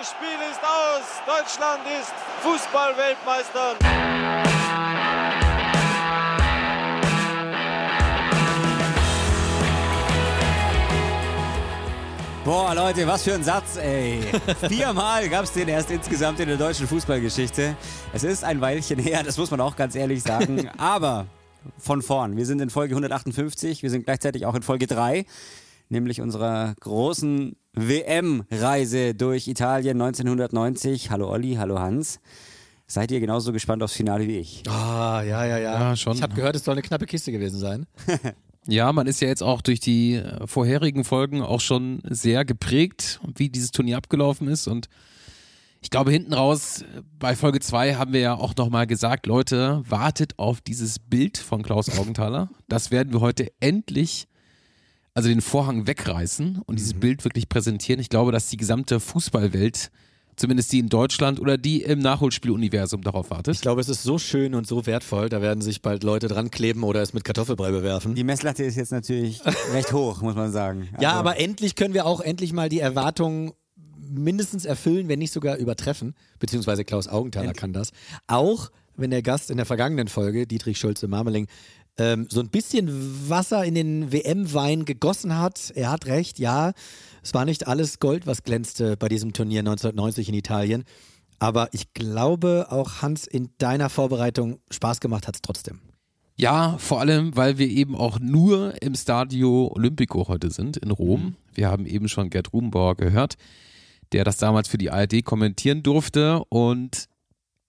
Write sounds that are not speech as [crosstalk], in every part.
Das Spiel ist aus! Deutschland ist Fußball-Weltmeister! Boah, Leute, was für ein Satz, ey. [laughs] Viermal gab es den erst insgesamt in der deutschen Fußballgeschichte. Es ist ein Weilchen her, das muss man auch ganz ehrlich sagen. [laughs] Aber von vorn. Wir sind in Folge 158, wir sind gleichzeitig auch in Folge 3, nämlich unserer großen WM-Reise durch Italien 1990. Hallo Olli, hallo Hans. Seid ihr genauso gespannt aufs Finale wie ich? Ah, ja, ja, ja. Ja, schon. Ich habe gehört, es soll eine knappe Kiste gewesen sein. [laughs] Ja, man ist ja jetzt auch durch die äh, vorherigen Folgen auch schon sehr geprägt, wie dieses Turnier abgelaufen ist. Und ich glaube, hinten raus äh, bei Folge 2 haben wir ja auch nochmal gesagt, Leute, wartet auf dieses Bild von Klaus Augenthaler. Das werden wir heute endlich, also den Vorhang wegreißen und dieses Bild wirklich präsentieren. Ich glaube, dass die gesamte Fußballwelt, zumindest die in Deutschland oder die im Nachholspieluniversum darauf wartet. Ich glaube, es ist so schön und so wertvoll, da werden sich bald Leute dran kleben oder es mit Kartoffelbrei bewerfen. Die Messlatte ist jetzt natürlich [laughs] recht hoch, muss man sagen. ja, Also- aber endlich können wir auch endlich mal die Erwartungen mindestens erfüllen, wenn nicht sogar übertreffen. Beziehungsweise Klaus Augenthaler kann das. Auch wenn der Gast in der vergangenen Folge, Dietrich Schulze-Marmeling, ähm, so ein bisschen Wasser in den WM-Wein gegossen hat. Er hat recht, ja, es war nicht alles Gold, was glänzte bei diesem Turnier 1990 in Italien. Aber ich glaube auch, Hans, in deiner Vorbereitung Spaß gemacht hat es trotzdem. Ja, vor allem, weil wir eben auch nur im Stadio Olimpico heute sind in Rom. Wir haben eben schon Gerd Rubenbauer gehört, der das damals für die ARD kommentieren durfte. Und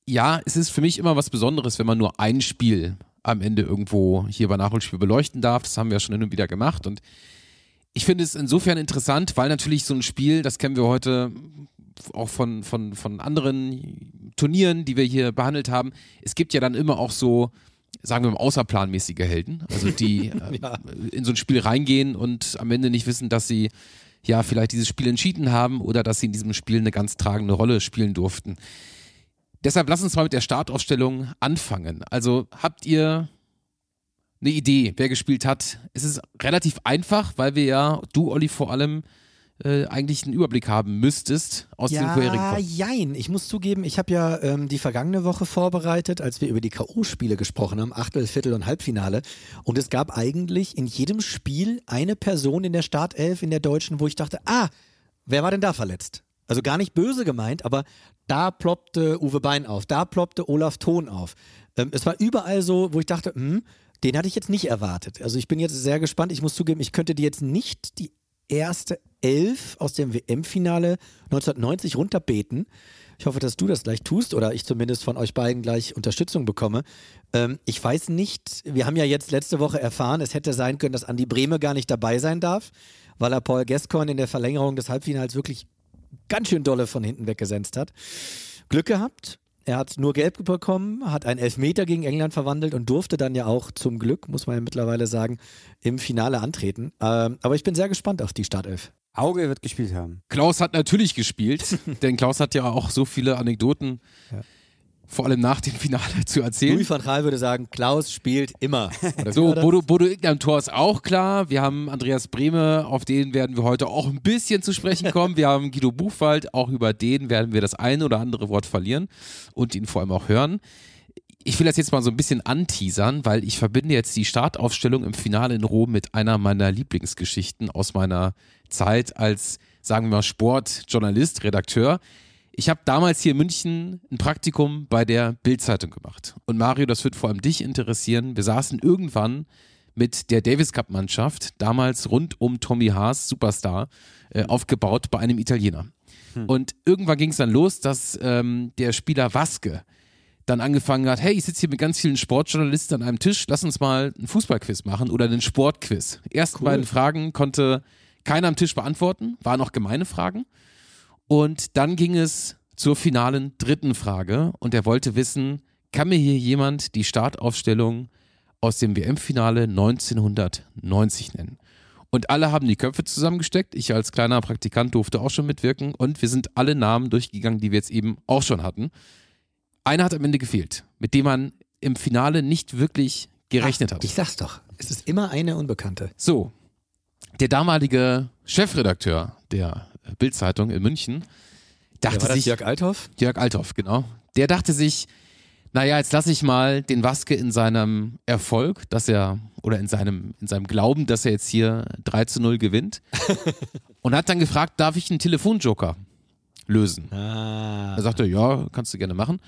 ja, es ist für mich immer was Besonderes, wenn man nur ein Spiel am Ende irgendwo hier bei Nachholspiel beleuchten darf. Das haben wir ja schon hin und wieder gemacht. Und ich finde es insofern interessant, weil natürlich so ein Spiel, das kennen wir heute auch von, von, von anderen Turnieren, die wir hier behandelt haben. Es gibt ja dann immer auch so, sagen wir mal, außerplanmäßige Helden, also die [laughs] äh, in so ein Spiel reingehen und am Ende nicht wissen, dass sie ja vielleicht dieses Spiel entschieden haben oder dass sie in diesem Spiel eine ganz tragende Rolle spielen durften. Deshalb lass uns mal mit der Startaufstellung anfangen. Also habt ihr eine Idee, wer gespielt hat? Es ist relativ einfach, weil wir ja, du Olli vor allem, äh, eigentlich einen Überblick haben müsstest aus den vorherigen Ja, jein. Ich muss zugeben, ich habe ja ähm, die vergangene Woche vorbereitet, als wir über die K.O.-Spiele gesprochen haben, Achtel, Viertel und Halbfinale. Und es gab eigentlich in jedem Spiel eine Person in der Startelf in der Deutschen, wo ich dachte, ah, wer war denn da verletzt? Also gar nicht böse gemeint, aber da ploppte Uwe Bein auf, da ploppte Olaf Thon auf. Ähm, es war überall so, wo ich dachte, hm, den hatte ich jetzt nicht erwartet. Also ich bin jetzt sehr gespannt. Ich muss zugeben, ich könnte dir jetzt nicht die erste Elf aus dem WM-Finale 1990 runterbeten. Ich hoffe, dass du das gleich tust oder ich zumindest von euch beiden gleich Unterstützung bekomme. Ähm, ich weiß nicht, wir haben ja jetzt letzte Woche erfahren, es hätte sein können, dass Andi Brehme gar nicht dabei sein darf, weil er Paul Gascoigne in der Verlängerung des Halbfinals wirklich ganz schön dolle von hinten weggesenzt hat. Glück gehabt. Er hat nur gelb bekommen, hat einen Elfmeter gegen England verwandelt und durfte dann ja auch zum Glück, muss man ja mittlerweile sagen, im Finale antreten. Ähm, aber ich bin sehr gespannt auf die Startelf. Auge wird gespielt haben. Klaus hat natürlich gespielt, [laughs] denn Klaus hat ja auch so viele Anekdoten, vor allem nach dem Finale zu erzählen. Louis van Gaal würde sagen, Klaus spielt immer. [laughs] So? Bodo, Bodo Igner am Tor ist auch klar. Wir haben Andreas Brehme, auf den werden wir heute auch ein bisschen zu sprechen [laughs] kommen. Wir haben Guido Buchwald, auch über den werden wir das eine oder andere Wort verlieren und ihn vor allem auch hören. Ich will das jetzt mal so ein bisschen anteasern, weil ich verbinde jetzt die Startaufstellung im Finale in Rom mit einer meiner Lieblingsgeschichten aus meiner Zeit als, sagen wir mal, Sportjournalist, Redakteur. Ich habe damals hier in München ein Praktikum bei der Bild-Zeitung gemacht. Und Mario, das wird vor allem dich interessieren. Wir saßen irgendwann mit der Davis Cup Mannschaft, damals rund um Tommy Haas, Superstar, äh, aufgebaut bei einem Italiener. Und irgendwann ging es dann los, dass ähm, der Spieler Waske, dann angefangen hat, hey, ich sitze hier mit ganz vielen Sportjournalisten an einem Tisch, lass uns mal einen Fußballquiz machen oder einen Sportquiz. Ersten Cool. beiden Fragen konnte keiner am Tisch beantworten, waren auch gemeine Fragen. Und dann ging es zur finalen dritten Frage und er wollte wissen, kann mir hier jemand die Startaufstellung aus dem WM-Finale 1990 nennen? Und alle haben die Köpfe zusammengesteckt. Ich als kleiner Praktikant durfte auch schon mitwirken und wir sind alle Namen durchgegangen, die wir jetzt eben auch schon hatten. Einer hat am Ende gefehlt, mit dem man im Finale nicht wirklich gerechnet hat. Ich sag's doch. Es ist immer eine Unbekannte. So, der damalige Chefredakteur der Bildzeitung in München dachte das? sich, Jörg Althoff? Jörg Althoff, genau. Der dachte sich, naja, jetzt lasse ich mal den Waske in seinem Erfolg, dass er, oder in seinem, in seinem Glauben, dass er jetzt hier 3 zu 0 gewinnt. [laughs] und hat dann gefragt, darf ich einen Telefonjoker lösen? Ah. Er sagte, ja, kannst du gerne machen.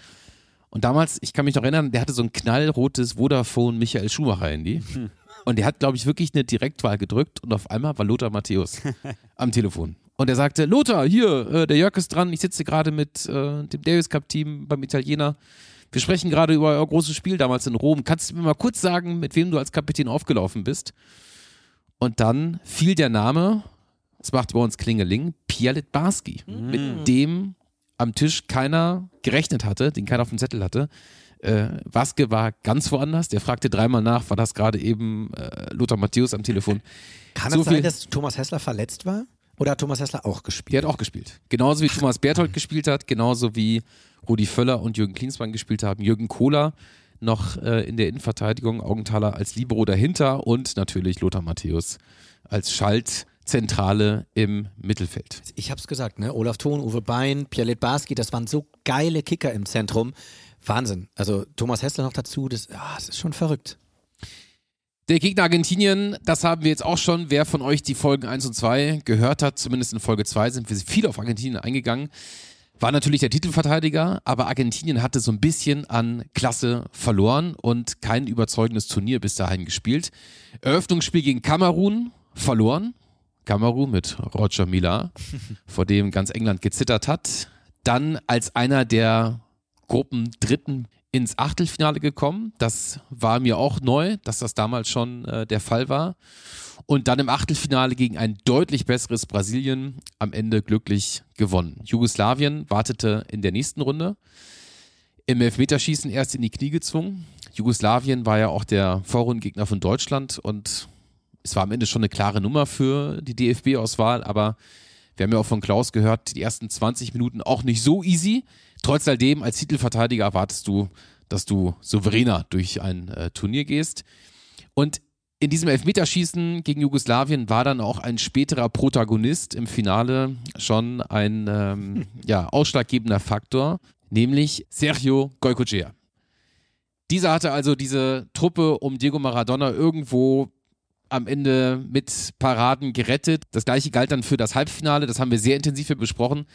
Und damals, ich kann mich noch erinnern, der hatte so ein knallrotes Vodafone Michael Schumacher Handy. Und der hat, glaube ich, wirklich eine Direktwahl gedrückt und auf einmal war Lothar Matthäus [laughs] am Telefon. Und er sagte, Lothar, hier, äh, der Jörg ist dran, ich sitze gerade mit äh, dem Davis Cup Team beim Italiener. Wir sprechen gerade über euer großes Spiel damals in Rom. Kannst du mir mal kurz sagen, mit wem du als Kapitän aufgelaufen bist? Und dann fiel der Name, es macht bei uns Klingeling, Pierre Litbarski, mit dem am Tisch keiner gerechnet hatte, den keiner auf dem Zettel hatte. Äh, Waske war ganz woanders, der fragte dreimal nach, war das gerade eben äh, Lothar Matthäus am Telefon. Kann So es sein, dass Thomas Hessler verletzt war? Oder hat Thomas Hessler auch gespielt? Der hat auch gespielt. Genauso wie Thomas Berthold [laughs] gespielt hat, genauso wie Rudi Völler und Jürgen Klinsmann gespielt haben. Jürgen Kohler noch äh, in der Innenverteidigung, Augenthaler als Libero dahinter und natürlich Lothar Matthäus als Schaltzentrale im Mittelfeld. Ich hab's gesagt, ne? Olaf Thon, Uwe Bein, Pierre Litbarski, das waren so geile Kicker im Zentrum. Wahnsinn. Also Thomas Hessler noch dazu, das, ah, das ist schon verrückt. Der Gegner Argentinien, das haben wir jetzt auch schon. Wer von euch die Folgen 1 und 2 gehört hat, zumindest in Folge 2 sind wir viel auf Argentinien eingegangen, war natürlich der Titelverteidiger, aber Argentinien hatte so ein bisschen an Klasse verloren und kein überzeugendes Turnier bis dahin gespielt. Eröffnungsspiel gegen Kamerun verloren. Kamerun mit Roger Mila, [laughs] vor dem ganz England gezittert hat. Dann als einer der Gruppen Dritten ins Achtelfinale gekommen. Das war mir auch neu, dass das damals schon äh, der Fall war. Und dann im Achtelfinale gegen ein deutlich besseres Brasilien am Ende glücklich gewonnen. Jugoslawien wartete in der nächsten Runde. Im Elfmeterschießen erst in die Knie gezwungen. Jugoslawien war ja auch der Vorrundengegner von Deutschland und es war am Ende schon eine klare Nummer für die DFB-Auswahl, aber wir haben ja auch von Klaus gehört, die ersten 20 Minuten auch nicht so easy. Trotz alledem, als Titelverteidiger erwartest du, dass du souveräner durch ein äh, Turnier gehst. Und in diesem Elfmeterschießen gegen Jugoslawien war dann auch ein späterer Protagonist im Finale schon ein ähm, [laughs] ja, ausschlaggebender Faktor, nämlich Sergio Goycochea. Dieser hatte also diese Truppe um Diego Maradona irgendwo am Ende mit Paraden gerettet. Das gleiche galt dann für das Halbfinale, das haben wir sehr intensiv hier besprochen.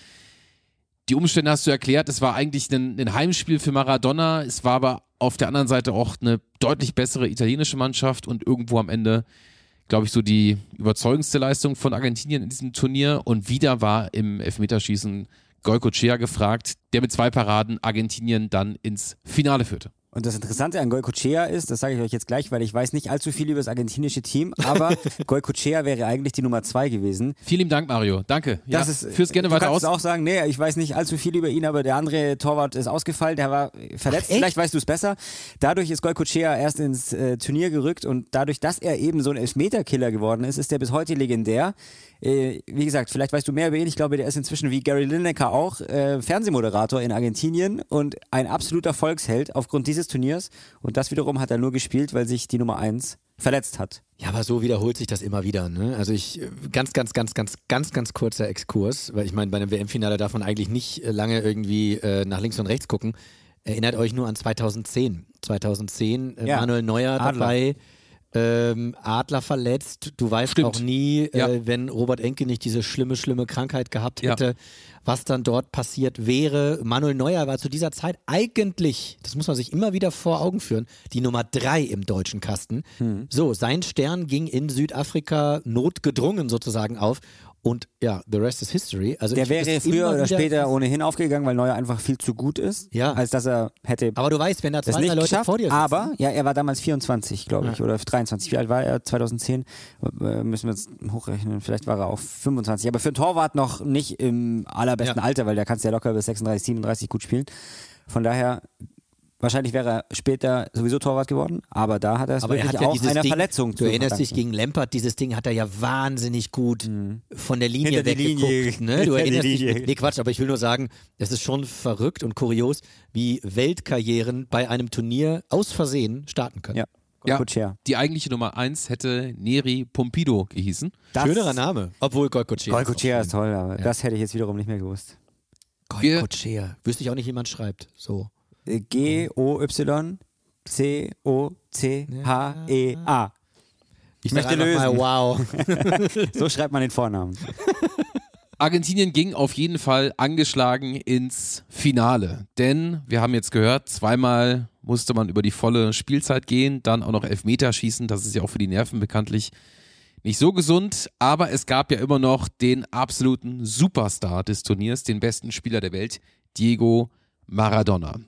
Die Umstände hast du erklärt, es war eigentlich ein, ein Heimspiel für Maradona, es war aber auf der anderen Seite auch eine deutlich bessere italienische Mannschaft und irgendwo am Ende, glaube ich, so die überzeugendste Leistung von Argentinien in diesem Turnier. Und wieder war im Elfmeterschießen Goycochea gefragt, der mit zwei Paraden Argentinien dann ins Finale führte. Und das Interessante an Goycochea ist, das sage ich euch jetzt gleich, weil ich weiß nicht allzu viel über das argentinische Team, aber [laughs] Goycochea wäre eigentlich die Nummer zwei gewesen. Vielen Dank, Mario. Danke. Ja, Das ist, führ's gerne du weiter aus. auch sagen, nee, ich weiß nicht allzu viel über ihn, aber der andere Torwart ist ausgefallen, der war verletzt, echt? vielleicht weißt du es besser. Dadurch ist Goycochea erst ins äh, Turnier gerückt und dadurch, dass er eben so ein Elfmeterkiller geworden ist, ist er bis heute legendär. Äh, wie gesagt, vielleicht weißt du mehr über ihn. Ich glaube, der ist inzwischen wie Gary Lineker auch äh, Fernsehmoderator in Argentinien und ein absoluter Volksheld aufgrund dieses Turniers. Und das wiederum hat er nur gespielt, weil sich die Nummer eins verletzt hat. Ja, aber so wiederholt sich das immer wieder. Ne? Also ich, äh, ganz, ganz, ganz, ganz, ganz, ganz kurzer Exkurs, weil ich meine, bei einem WM-Finale darf man eigentlich nicht äh, lange irgendwie äh, nach links und rechts gucken. Erinnert euch nur an 2010. 2010, äh, Ja, Manuel Neuer Adler. dabei, ähm, Adler verletzt. Du weißt Stimmt. auch nie, Ja. äh, wenn Robert Enke nicht diese schlimme, schlimme Krankheit gehabt Ja. hätte, was dann dort passiert wäre. Manuel Neuer war zu dieser Zeit eigentlich, das muss man sich immer wieder vor Augen führen, die Nummer drei im deutschen Kasten. So, sein Stern ging in Südafrika notgedrungen sozusagen auf Und ja, the rest is history. Also Der ich- wäre früher oder später ohnehin aufgegangen, weil Neuer einfach viel zu gut ist, Ja. als dass er hätte Aber du weißt, wenn da das zwei Leute geschafft. vor dir sitzen, aber ja, er war damals 24, glaube ich, Ja. oder 23. Wie alt war er? 2010? Äh, Müssen wir jetzt hochrechnen. Vielleicht war er auch 25. Aber für einen Torwart noch nicht im allerbesten Ja. Alter, weil der kannst ja locker bis 36, 37 gut spielen. Von daher. Wahrscheinlich wäre er später sowieso Torwart geworden, aber da hat er es aber er wirklich hat ja auch einer Ding, Verletzung Du erinnerst dich gegen Lampert, dieses Ding hat er ja wahnsinnig gut von der Linie weggeguckt. Linie. Ne? Du erinnerst dich, nee Quatsch, aber ich will nur sagen, es ist schon verrückt und kurios, wie Weltkarrieren bei einem Turnier aus Versehen starten können. Ja. Ja. Die eigentliche Nummer 1 hätte Neri Pompido gehießen. Das- Schönerer Name, obwohl Goldkotschea. Golcochea ist toll, aber das hätte ich jetzt wiederum nicht mehr gewusst. Goldkotschea. Wüsste ich auch nicht, wie man schreibt. So. G-O-Y-C-O-C-H-E-A. Ich möchte lösen. Mal, wow. [laughs] So schreibt man den Vornamen. [laughs] Argentinien ging auf jeden Fall angeschlagen ins Finale. Denn wir haben jetzt gehört, zweimal musste man über die volle Spielzeit gehen, dann auch noch Elfmeter schießen. Das ist ja auch für die Nerven bekanntlich nicht so gesund. Aber es gab ja immer noch den absoluten Superstar des Turniers, den besten Spieler der Welt, Diego Maradona.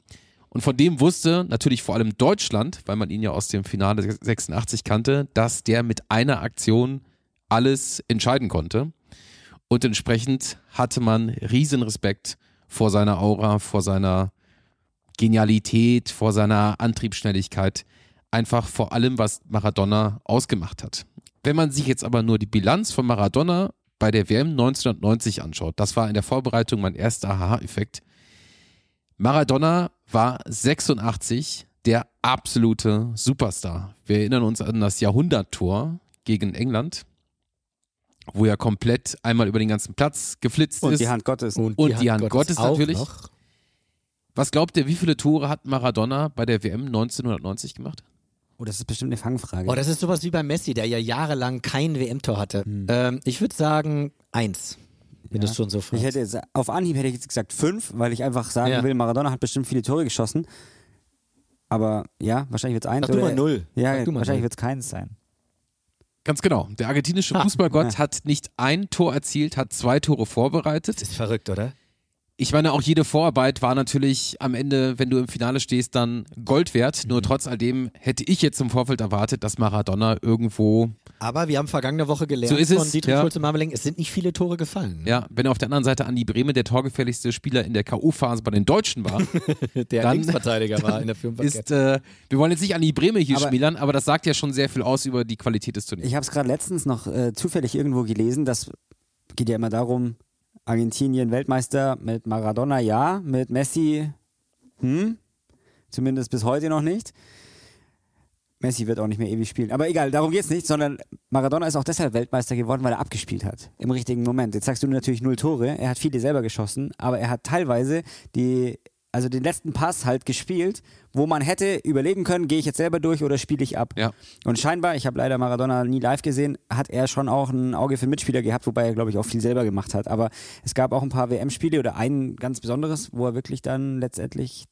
Und von dem wusste natürlich vor allem Deutschland, weil man ihn ja aus dem Finale 86 kannte, dass der mit einer Aktion alles entscheiden konnte. Und entsprechend hatte man riesen Respekt vor seiner Aura, vor seiner Genialität, vor seiner Antriebsschnelligkeit, einfach vor allem, was Maradona ausgemacht hat. Wenn man sich jetzt aber nur die Bilanz von Maradona bei der WM 1990 anschaut, das war in der Vorbereitung mein erster Aha-Effekt. Maradona war 86 der absolute Superstar. Wir erinnern uns an das Jahrhunderttor gegen England, wo er komplett einmal über den ganzen Platz geflitzt Und ist. die Hand Gottes. Und die Hand Gottes auch natürlich. Noch. Was glaubt ihr, wie viele Tore hat Maradona bei der WM 1990 gemacht? Oh, das ist bestimmt eine Fangfrage. Oh, das ist sowas wie bei Messi, der ja jahrelang kein WM-Tor hatte. Ähm, ich würde sagen eins, wenn du es schon so fragst. ich hätte jetzt, auf Anhieb hätte ich jetzt gesagt fünf, weil ich einfach sagen Ja. will, Maradona hat bestimmt viele Tore geschossen. Aber ja, wahrscheinlich wird es eins. Sag du oder- mal null. Ja, du mal wahrscheinlich wird es keins sein. Ganz genau. Der argentinische Fußballgott hat nicht ein Tor erzielt, hat zwei Tore vorbereitet. Das ist verrückt, oder? Ich meine, auch jede Vorarbeit war natürlich am Ende, wenn du im Finale stehst, dann Gold wert. Nur trotz alledem hätte ich jetzt im Vorfeld erwartet, dass Maradona irgendwo, Aber wir haben vergangene Woche gelernt So ist es, von Dietrich ja. Schulze-Marmeling, es sind nicht viele Tore gefallen. ja, wenn auf der anderen Seite Andi Brehme der torgefährlichste Spieler in der K.O.-Phase bei den Deutschen war, [laughs] Der Dann Linksverteidiger war in der [laughs] ist, äh, wir wollen jetzt nicht Andi Brehme hier Aber- schmälern, aber das sagt ja schon sehr viel aus über die Qualität des Turniers. Ich habe es gerade letztens noch äh, zufällig irgendwo gelesen, das geht ja immer darum, Argentinien Weltmeister mit Maradona ja, mit Messi hm, zumindest bis heute noch nicht. Messi wird auch nicht mehr ewig spielen. Aber egal, darum geht's nicht, sondern Maradona ist auch deshalb Weltmeister geworden, weil er abgespielt hat. Im richtigen Moment. Jetzt sagst du natürlich null Tore. Er hat viele selber geschossen, aber er hat teilweise die, also den letzten Pass halt gespielt, wo man hätte überlegen können, gehe ich jetzt selber durch oder spiele ich ab. Ja. Und scheinbar, ich habe leider Maradona nie live gesehen, hat er schon auch ein Auge für Mitspieler gehabt, wobei er, glaube ich, auch viel selber gemacht hat. Aber es gab auch ein paar WM-Spiele oder ein ganz besonderes, wo er wirklich dann letztendlich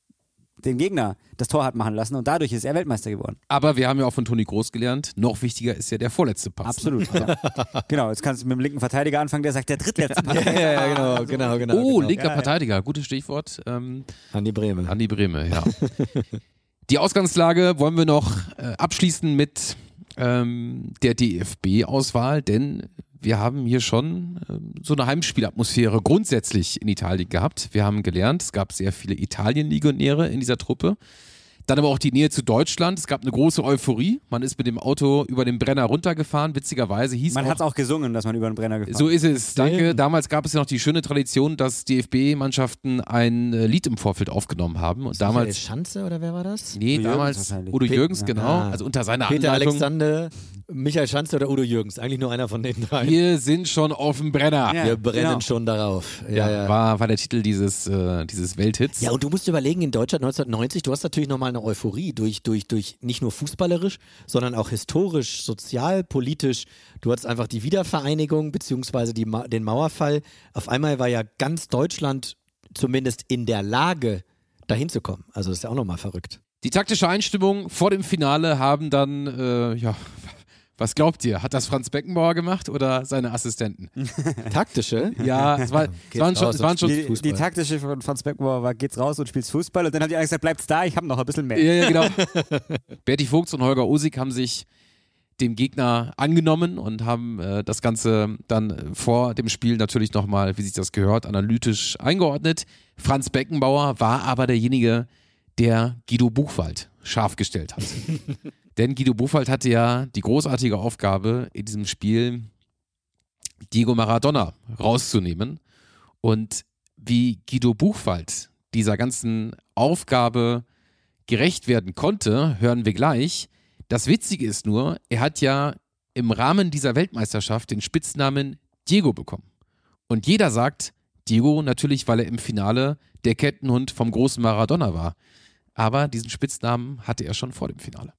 den Gegner das Tor hat machen lassen und dadurch ist er Weltmeister geworden. Aber wir haben ja auch von Toni Groß gelernt, noch wichtiger ist ja der vorletzte Pass. Absolut. ja. [laughs] Genau, jetzt kannst du mit dem linken Verteidiger anfangen, der sagt der drittletzte Pass. [laughs] Ja, ja, genau, [laughs] genau, genau. Oh, genau. linker Verteidiger, gutes Stichwort. Ähm, Andi Brehme. Andi Brehme, ja. Die Ausgangslage wollen wir noch äh, abschließen mit ähm, der DFB-Auswahl, denn wir haben hier schon ähm, so eine Heimspielatmosphäre grundsätzlich in Italien gehabt. Wir haben gelernt, es gab sehr viele Italien-Legionäre in dieser Truppe. Dann aber auch die Nähe zu Deutschland. Es gab eine große Euphorie. Man ist mit dem Auto über den Brenner runtergefahren. Witzigerweise hieß Man hat es auch gesungen, dass man über den Brenner gefahren so ist es, danke. Damals gab es ja noch die schöne Tradition, dass DFB-Mannschaften ein äh, Lied im Vorfeld aufgenommen haben. Und Michael damals Schanze oder wer war das? Nee, Udo damals. Udo Jürgens, genau. Ah. Also unter seiner Peter Anleitung. Alexander, Michael Schanze oder Udo Jürgens? Eigentlich nur einer von den drei. Wir sind schon auf dem Brenner. Ja, Wir brennen genau. schon darauf. Ja, Ja, ja. War, war der Titel dieses, äh, dieses Welthits. Ja, und du musst überlegen, in Deutschland 1990, du hast natürlich nochmal eine Euphorie durch, durch, durch nicht nur fußballerisch, sondern auch historisch, sozial, politisch. Du hattest einfach die Wiedervereinigung beziehungsweise Ma den Mauerfall. Auf einmal war ja ganz Deutschland zumindest in der Lage, dahin zu kommen. Also das ist ja auch nochmal verrückt. Die taktische Einstimmung vor dem Finale haben dann äh, ja, Was glaubt ihr? Hat das Franz Beckenbauer gemacht oder seine Assistenten? [laughs] Taktische? Ja, es, war, es waren schon, es waren schon Die, die taktische von Franz Beckenbauer war, geht's raus und spielst Fußball und dann haben die alle gesagt, bleibt's da, ich habe noch ein bisschen mehr. Ja, ja, genau. [laughs] Berti Vogts und Holger Osig haben sich dem Gegner angenommen und haben äh, das Ganze dann vor dem Spiel natürlich nochmal, wie sich das gehört, analytisch eingeordnet. Franz Beckenbauer war aber derjenige, der Guido Buchwald scharf gestellt hat. [laughs] Denn Guido Buchwald hatte ja die großartige Aufgabe, in diesem Spiel Diego Maradona rauszunehmen. Und wie Guido Buchwald dieser ganzen Aufgabe gerecht werden konnte, hören wir gleich. Das Witzige ist nur, er hat ja im Rahmen dieser Weltmeisterschaft den Spitznamen Diego bekommen. Und jeder sagt Diego natürlich, weil er im Finale der Kettenhund vom großen Maradona war. Aber diesen Spitznamen hatte er schon vor dem Finale.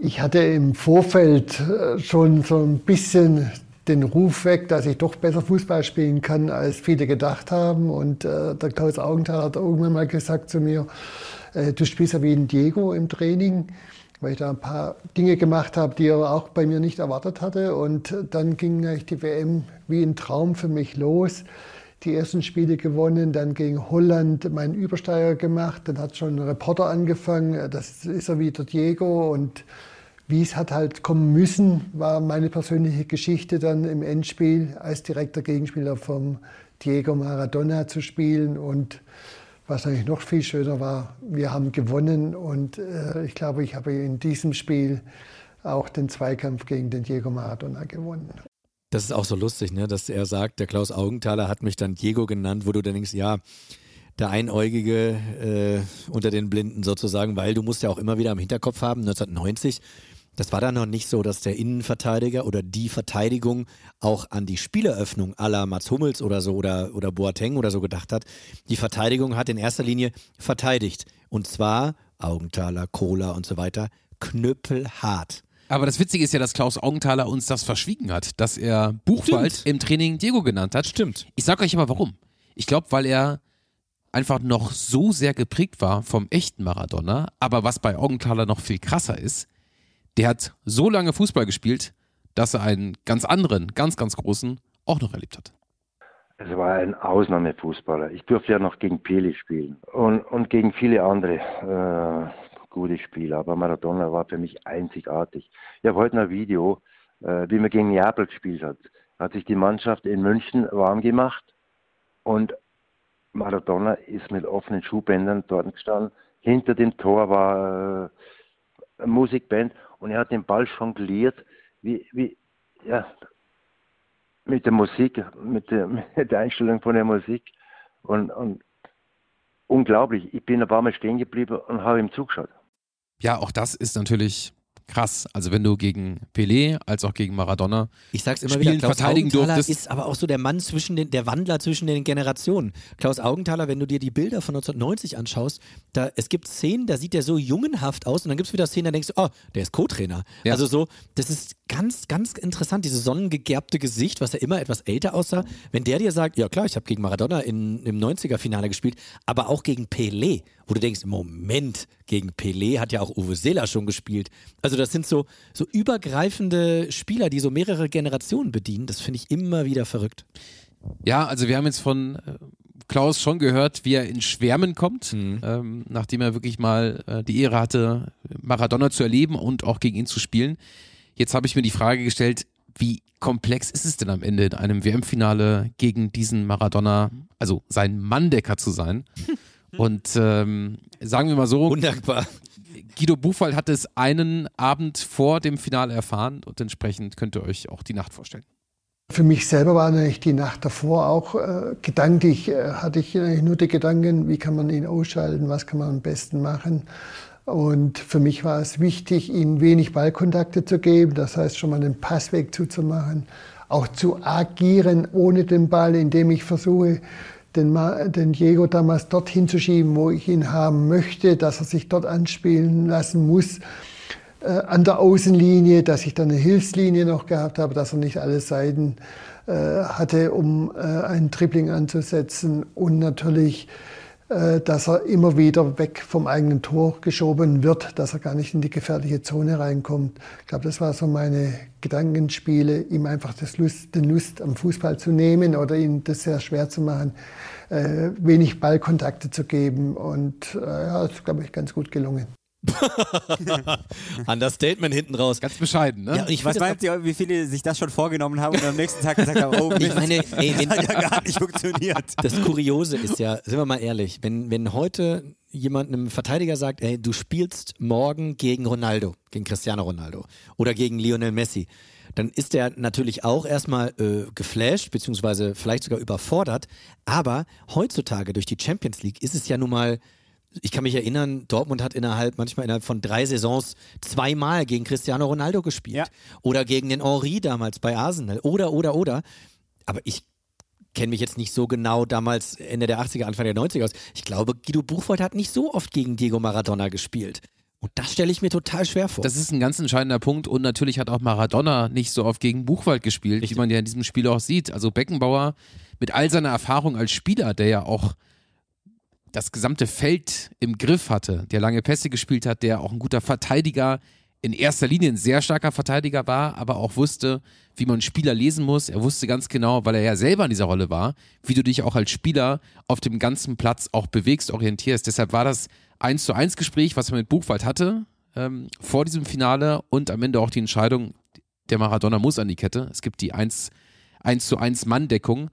Ich hatte im Vorfeld äh, schon so ein bisschen den Ruf weg, dass ich doch besser Fußball spielen kann, als viele gedacht haben. Und äh, der Klaus Augenthaler hat irgendwann mal gesagt zu mir, äh, du spielst ja wie ein Diego im Training weil ich da ein paar Dinge gemacht habe, die er auch bei mir nicht erwartet hatte. Und dann ging eigentlich die WM wie ein Traum für mich los. Die ersten Spiele gewonnen, dann gegen Holland meinen Übersteiger gemacht, dann hat schon ein Reporter angefangen, das ist er wieder Diego und wie es hat halt kommen müssen, war meine persönliche Geschichte dann im Endspiel als direkter Gegenspieler vom Diego Maradona zu spielen und was eigentlich noch viel schöner war, wir haben gewonnen und äh, ich glaube, ich habe in diesem Spiel auch den Zweikampf gegen den Diego Maradona gewonnen. Das ist auch so lustig, ne? dass er sagt, der Klaus Augenthaler hat mich dann Diego genannt, wo du dann denkst, ja, der Einäugige äh, unter den Blinden sozusagen, weil du musst ja auch immer wieder im Hinterkopf haben, 1990 das war dann noch nicht so, dass der Innenverteidiger oder die Verteidigung auch an die Spieleröffnung aller Mats Hummels oder so oder, oder Boateng oder so gedacht hat. Die Verteidigung hat in erster Linie verteidigt. Und zwar Augenthaler, Kohler und so weiter, knüppelhart. Aber das Witzige ist ja, dass Klaus Augenthaler uns das verschwiegen hat, dass er Buchwald Stimmt. im Training Diego genannt hat. Stimmt. Ich sag euch aber warum. Ich glaube, weil er einfach noch so sehr geprägt war vom echten Maradona. Aber was bei Augenthaler noch viel krasser ist, der hat so lange Fußball gespielt, dass er einen ganz anderen, ganz, ganz großen auch noch erlebt hat. Es war ein Ausnahmefußballer. Ich durfte ja noch gegen Pele spielen und, und gegen viele andere äh, gute Spieler. Aber Maradona war für mich einzigartig. Ich habe heute ein Video, äh, wie man gegen Neapel gespielt hat. Hat sich die Mannschaft in München warm gemacht und Maradona ist mit offenen Schuhbändern dort gestanden. Hinter dem Tor war äh, eine Musikband und er hat den Ball jongliert, wie, wie, ja, mit der Musik, mit der, [laughs] mit der Einstellung von der Musik. Und, und unglaublich. Ich bin ein paar Mal stehen geblieben und habe ihm zugeschaut. Ja, auch das ist natürlich krass. Also wenn du gegen Pelé als auch gegen Maradona ich sag's immer spielen, wieder, Klaus verteidigen Augenthaler durftest. ist aber auch so der Mann zwischen den, der Wandler zwischen den Generationen. Klaus Augenthaler, wenn du dir die Bilder von 1990 anschaust, da es gibt Szenen, da sieht der so jungenhaft aus und dann gibt es wieder Szenen, da denkst du, oh, der ist Co-Trainer. Ja. Also so, das ist ganz, ganz interessant, dieses sonnengegerbte Gesicht, was ja immer etwas älter aussah. Wenn der dir sagt, ja klar, ich habe gegen Maradona in, im 90er-Finale gespielt, aber auch gegen Pelé, wo du denkst, Moment, gegen Pelé hat ja auch Uwe Seeler schon gespielt. Also das sind so, so übergreifende Spieler, die so mehrere Generationen bedienen. Das finde ich immer wieder verrückt. Ja, also wir haben jetzt von äh, Klaus schon gehört, wie er in Schwärmen kommt, Mhm. ähm, nachdem er wirklich mal äh, die Ehre hatte, Maradona zu erleben und auch gegen ihn zu spielen. Jetzt habe ich mir die Frage gestellt, wie komplex ist es denn am Ende in einem WM-Finale gegen diesen Maradona, also sein Manndecker zu sein? [laughs] Und ähm, sagen wir mal so, Undankbar. Guido Buchwald hat es einen Abend vor dem Finale erfahren und entsprechend könnt ihr euch auch die Nacht vorstellen. Für mich selber war natürlich die Nacht davor auch äh, gedanklich, äh, hatte ich eigentlich nur die Gedanken, wie kann man ihn ausschalten, was kann man am besten machen. Und für mich war es wichtig, ihm wenig Ballkontakte zu geben, das heißt schon mal den Passweg zuzumachen, auch zu agieren ohne den Ball, indem ich versuche, den, den Diego damals dorthin zu schieben, wo ich ihn haben möchte, dass er sich dort anspielen lassen muss äh, an der Außenlinie, dass ich dann eine Hilfslinie noch gehabt habe, dass er nicht alle Seiten äh, hatte, um äh, einen Tripling anzusetzen und natürlich dass er immer wieder weg vom eigenen Tor geschoben wird, dass er gar nicht in die gefährliche Zone reinkommt. Ich glaube, das war so meine Gedankenspiele, ihm einfach das Lust, den Lust am Fußball zu nehmen oder ihm das sehr schwer zu machen, äh, wenig Ballkontakte zu geben. Und äh, ja, das ist, glaube ich, ganz gut gelungen. [laughs] Understatement hinten raus. Ganz bescheiden, ne? Ja, ich finde meint ihr, wie viele sich das schon vorgenommen haben und am nächsten Tag gesagt haben, oh, [laughs] Ich meine, ey, das hat ja gar nicht funktioniert. Das Kuriose ist ja, sind wir mal ehrlich, wenn, wenn heute jemand einem Verteidiger sagt, ey, du spielst morgen gegen Ronaldo, gegen Cristiano Ronaldo oder gegen Lionel Messi, dann ist der natürlich auch erstmal äh, geflasht, beziehungsweise vielleicht sogar überfordert. Aber heutzutage durch die Champions League ist es ja nun mal, ich kann mich erinnern, Dortmund hat innerhalb, manchmal innerhalb von drei Saisons zweimal gegen Cristiano Ronaldo gespielt. Ja. Oder gegen den Henri damals bei Arsenal. Oder, oder, oder. Aber ich kenne mich jetzt nicht so genau damals Ende der 80er, Anfang der 90er aus. Ich glaube, Guido Buchwald hat nicht so oft gegen Diego Maradona gespielt. Und das stelle ich mir total schwer vor. Das ist ein ganz entscheidender Punkt und natürlich hat auch Maradona nicht so oft gegen Buchwald gespielt, Richtig. wie man ja in diesem Spiel auch sieht. Also Beckenbauer mit all seiner Erfahrung als Spieler, der ja auch das gesamte Feld im Griff hatte, der lange Pässe gespielt hat, der auch ein guter Verteidiger, in erster Linie ein sehr starker Verteidiger war, aber auch wusste, wie man Spieler lesen muss. Er wusste ganz genau, weil er ja selber in dieser Rolle war, wie du dich auch als Spieler auf dem ganzen Platz auch bewegst, orientierst. Deshalb war das 1 zu 1 Gespräch, was man mit Buchwald hatte, ähm, vor diesem Finale und am Ende auch die Entscheidung, der Maradona muss an die Kette. Es gibt die 1, 1 zu 1 Manndeckung,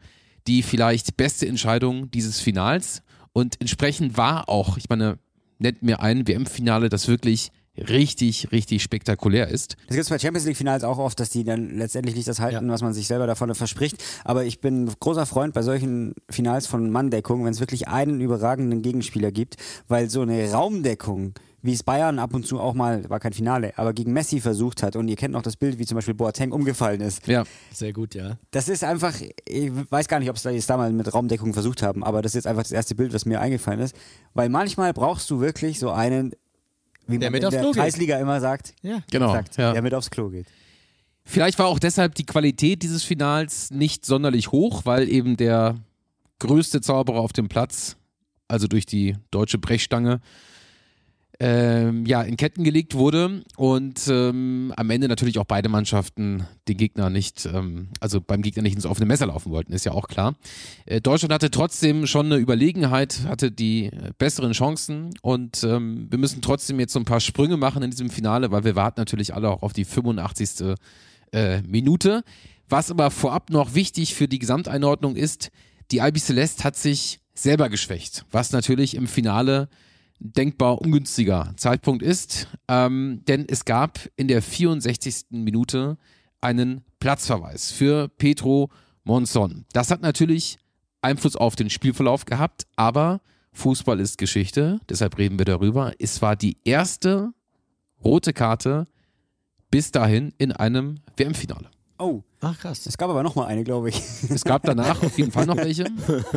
die vielleicht beste Entscheidung dieses Finals. Und entsprechend war auch, ich meine, nennt mir ein WM-Finale, das wirklich richtig, richtig spektakulär ist. Das gibt es bei Champions League-Finals auch oft, dass die dann letztendlich nicht das halten, was man sich selber davon verspricht. Aber ich bin großer Freund bei solchen Finals von Manndeckung, wenn es wirklich einen überragenden Gegenspieler gibt, weil so eine Raumdeckung, wie es Bayern ab und zu auch mal, war kein Finale, aber gegen Messi versucht hat und ihr kennt noch das Bild, wie zum Beispiel Boateng umgefallen ist. Ja. Sehr gut, ja. Das ist einfach, ich weiß gar nicht, ob sie es damals mit Raumdeckung versucht haben, aber das ist jetzt einfach das erste Bild, was mir eingefallen ist. Weil manchmal brauchst du wirklich so einen, wie Der man mit in aufs der Klo geht. Kreisliga immer sagt, Ja. Genau. sagt ja. der mit aufs Klo geht. Vielleicht war auch deshalb die Qualität dieses Finals nicht sonderlich hoch, weil eben der größte Zauberer auf dem Platz, also durch die deutsche Brechstange, ähm, ja, in Ketten gelegt wurde und ähm, am Ende natürlich auch beide Mannschaften den Gegner nicht, ähm, also beim Gegner nicht ins offene Messer laufen wollten, ist ja auch klar. Äh, Deutschland hatte trotzdem schon eine Überlegenheit, hatte die äh, besseren Chancen und ähm, wir müssen trotzdem jetzt so ein paar Sprünge machen in diesem Finale, weil wir warten natürlich alle auch auf die 85. Äh, Minute. Was aber vorab noch wichtig für die Gesamteinordnung ist, die Albi Celeste hat sich selber geschwächt, was natürlich im Finale denkbar ungünstiger Zeitpunkt ist, ähm, denn es gab in der 64. Minute einen Platzverweis für Petro Monson. Das hat natürlich Einfluss auf den Spielverlauf gehabt, aber Fußball ist Geschichte, deshalb reden wir darüber. Es war die erste rote Karte bis dahin in einem WM-Finale. Oh, Ach krass. es gab aber noch mal eine, glaube ich. Es gab danach auf jeden Fall noch welche.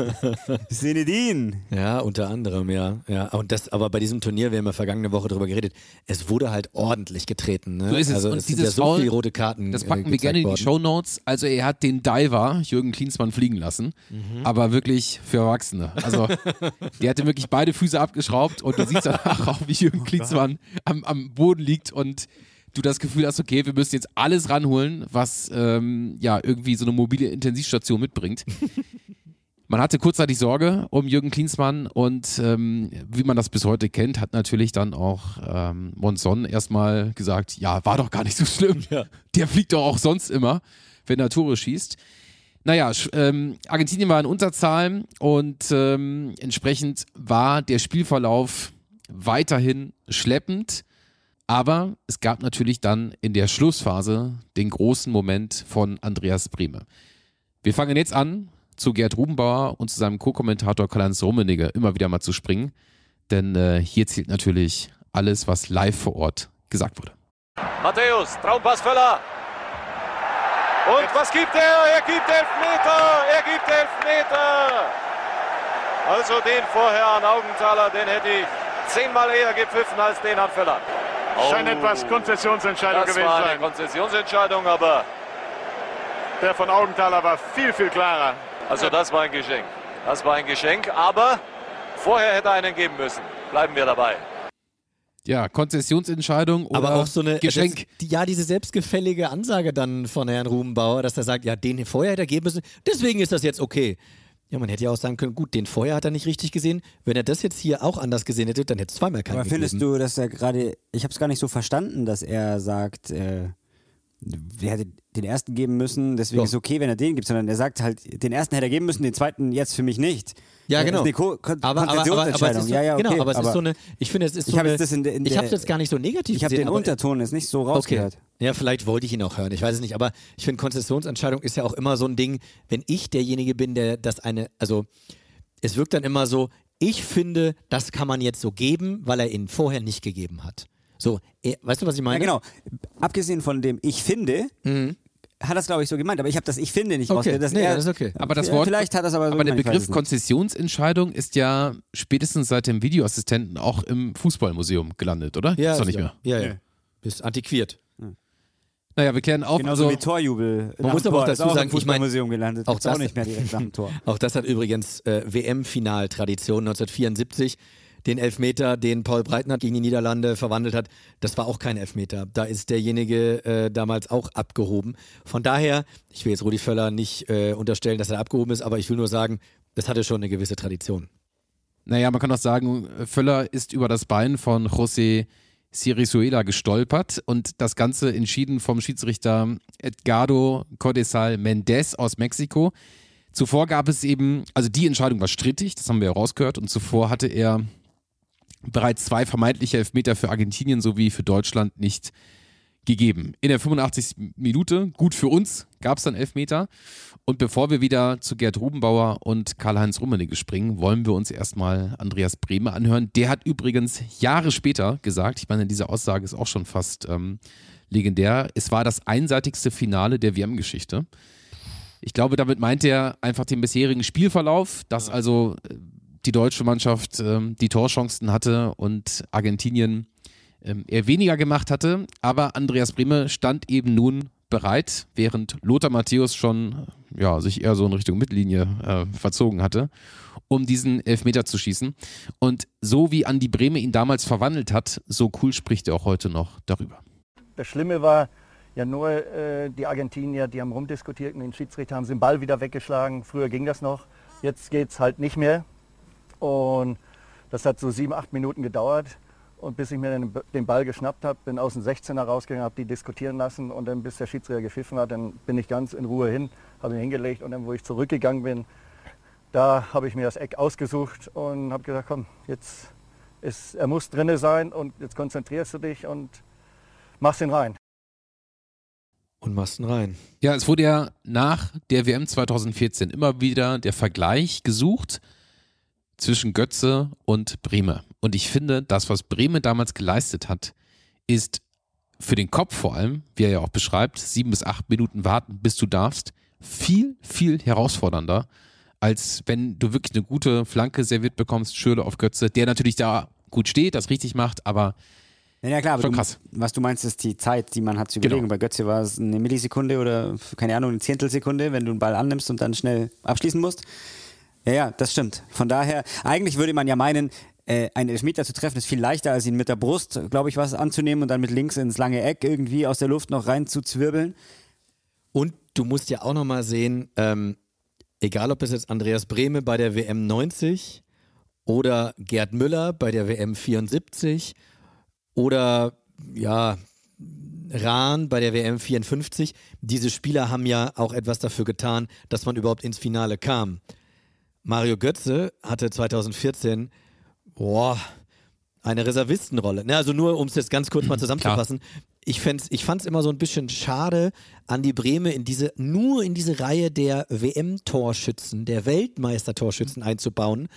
[laughs] Senedin. Ja, unter anderem, ja. ja. Und das, aber bei diesem Turnier, wir haben ja vergangene Woche drüber geredet, es wurde halt ordentlich getreten. Ne? So ist es. Also Und es sind dieses ja so viele rote Karten. Das äh, packen wir gezeigt gerne in die worden. Shownotes. Also er hat den Diver, Jürgen Klinsmann, fliegen lassen. Mhm. Aber wirklich für Erwachsene. Also der hatte wirklich beide Füße abgeschraubt und du siehst danach auch, wie Oh Jürgen Klinsmann am, am Boden liegt und du das Gefühl hast, okay, wir müssen jetzt alles ranholen, was ähm, ja irgendwie so eine mobile Intensivstation mitbringt. [laughs] Man hatte kurzzeitig Sorge um Jürgen Klinsmann und ähm, wie man das bis heute kennt, hat natürlich dann auch ähm, Monson erstmal gesagt, ja, war doch gar nicht so schlimm. Der fliegt doch auch sonst immer, wenn er Tore schießt. Naja, ähm, Argentinien war in Unterzahl und ähm, entsprechend war der Spielverlauf weiterhin schleppend. Aber es gab natürlich dann in der Schlussphase den großen Moment von Andreas Brehme. Wir fangen jetzt an, zu Gerd Rubenbauer und zu seinem Co-Kommentator Karl-Heinz Rummenigge immer wieder mal zu springen. Denn äh, hier zählt natürlich alles, was live vor Ort gesagt wurde. Matthäus, Traumpass Völler. Und was gibt er? Er gibt Elfmeter! Er gibt Elfmeter! Also den vorher an Augenthaler, den hätte ich zehnmal eher gepfiffen als den an Völler. Scheint etwas Konzessionsentscheidung Das gewesen war eine sein. Konzessionsentscheidung, aber Der von Augenthaler war viel, viel klarer. also das war ein Geschenk. Das war ein Geschenk, aber Vorher hätte er einen geben müssen. Bleiben wir dabei. Ja, Konzessionsentscheidung oder Aber auch so eine Geschenk. Das, ja, diese selbstgefällige Ansage dann von Herrn Rubenbauer, dass er sagt, ja, den vorher hätte er geben müssen, deswegen ist das jetzt okay. Ja, man hätte ja auch sagen können, gut, den vorher hat er nicht richtig gesehen. Wenn er das jetzt hier auch anders gesehen hätte, dann hätte es zweimal keinen Aber findest gegeben. du, dass er gerade, ich habe es gar nicht so verstanden, dass er sagt, äh, wir hätte den ersten geben müssen, deswegen Ja. ist es okay, wenn er den gibt, sondern er sagt halt, den ersten hätte er geben müssen, den zweiten jetzt für mich nicht. Ja, Das genau. ist eine Kon aber, aber, aber, aber es ist so, ja, ja, okay. genau, aber es ist so eine, ich finde, es ist Ich so habe eine, das in in ich habe es jetzt gar nicht so negativ ich habe den aber- Unterton jetzt nicht so Okay. rausgehört. Ja, vielleicht wollte ich ihn auch hören. Ich weiß es nicht. Aber ich finde, Konzessionsentscheidung ist ja auch immer so ein Ding, wenn ich derjenige bin, der das eine, also es wirkt dann immer so, ich finde, das kann man jetzt so geben, weil er ihn vorher nicht gegeben hat. So, eh, weißt du, was ich Ja, meine? genau. Abgesehen von dem Ich finde, hat das glaube ich so gemeint, aber ich habe das Ich finde nicht Okay, dass nee, er- das ist okay. Aber das Wort, vielleicht hat das aber so aber der gemeint, weiß Begriff. Konzessionsentscheidung ist ja spätestens seit dem Videoassistenten auch im Fußballmuseum gelandet, oder? Ja, ist doch ist nicht ja. mehr. Ja, ja. Bist antiquiert. Naja, wir klären auf. Genauso also, wie Torjubel. Man muss aber auch ist dazu auch sagen, ich mein, Fußballmuseum gelandet. auch Gibt's auch das- nicht mehr direkt dem Tor. [laughs] Auch das hat übrigens äh, WM-Final-Tradition 1974. Den Elfmeter, den Paul Breitner gegen die Niederlande verwandelt hat, das war auch kein Elfmeter. Da ist derjenige äh, damals auch abgehoben. Von daher, ich will jetzt Rudi Völler nicht äh, unterstellen, dass er abgehoben ist, aber ich will nur sagen, das hatte schon eine gewisse Tradition. Naja, man kann auch sagen, Völler ist über das Bein von José Sirizuela gestolpert und das Ganze entschieden vom Schiedsrichter Edgardo Codesal Mendez aus Mexiko. Zuvor gab es eben, also die Entscheidung war strittig, das haben wir ja rausgehört, und zuvor hatte er bereits zwei vermeintliche Elfmeter für Argentinien sowie für Deutschland nicht gegeben. In der 85. Minute, gut für uns, gab es dann Elfmeter. Und bevor wir wieder zu Gerd Rubenbauer und Karl-Heinz Rummenigge springen, wollen wir uns erstmal Andreas Brehme anhören. Der hat übrigens Jahre später gesagt, ich meine, diese Aussage ist auch schon fast ähm, legendär, es war das einseitigste Finale der WM-Geschichte. Ich glaube, damit meint er einfach den bisherigen Spielverlauf, dass also äh, die deutsche Mannschaft ähm, die Torchancen hatte und Argentinien ähm, eher weniger gemacht hatte. Aber Andreas Brehme stand eben nun bereit, während Lothar Matthäus schon ja, sich eher so in Richtung Mittellinie äh, verzogen hatte, um diesen Elfmeter zu schießen. Und so wie Andi Brehme ihn damals verwandelt hat, so cool spricht er auch heute noch darüber. Das Schlimme war ja nur, äh, die Argentinier, die haben rumdiskutiert und den Schiedsrichter haben den Ball wieder weggeschlagen. Früher ging das noch, jetzt geht es halt nicht mehr. Und das hat so sieben, acht Minuten gedauert. Und bis ich mir den, den Ball geschnappt habe, bin aus dem 16er rausgegangen, habe die diskutieren lassen und dann bis der Schiedsrichter gepfiffen hat, dann bin ich ganz in Ruhe hin, habe ihn hingelegt und dann, wo ich zurückgegangen bin, da habe ich mir das Eck ausgesucht und habe gesagt, komm, jetzt ist, er muss drinne sein und jetzt konzentrierst du dich und machst ihn rein. Und machst ihn rein. Ja, es wurde ja nach der WM 2014 immer wieder der Vergleich gesucht zwischen Götze und Brehme. Und ich finde, das, was Brehme damals geleistet hat, ist für den Kopf vor allem, wie er ja auch beschreibt, sieben bis acht Minuten warten, bis du darfst, viel, viel herausfordernder, als wenn du wirklich eine gute Flanke serviert bekommst, Schürle auf Götze, der natürlich da gut steht, das richtig macht, aber Ja, klar, aber du, was du meinst, ist die Zeit, die man hat zu Genau. überlegen. Bei Götze war es eine Millisekunde oder, keine Ahnung, eine Zehntelsekunde, wenn du einen Ball annimmst und dann schnell abschließen musst. Ja, ja, das stimmt. Von daher, eigentlich würde man ja meinen, äh, einen Elfmeter zu treffen ist viel leichter, als ihn mit der Brust, glaube ich, was anzunehmen und dann mit links ins lange Eck irgendwie aus der Luft noch rein zu zwirbeln. Und du musst ja auch nochmal sehen, ähm, egal ob es jetzt Andreas Brehme bei der WM 90 oder Gerd Müller bei der WM 74 oder ja, Rahn bei der WM 54, diese Spieler haben ja auch etwas dafür getan, dass man überhaupt ins Finale kam. Mario Götze hatte 2014 boah, eine Reservistenrolle. Ne, also nur, um es jetzt ganz kurz mal [clears throat] zusammenzufassen. Ich, fänd's, ich fand es immer so ein bisschen schade, Andi Brehme in diese, nur in diese Reihe der WM-Torschützen, der Weltmeister-Torschützen einzubauen.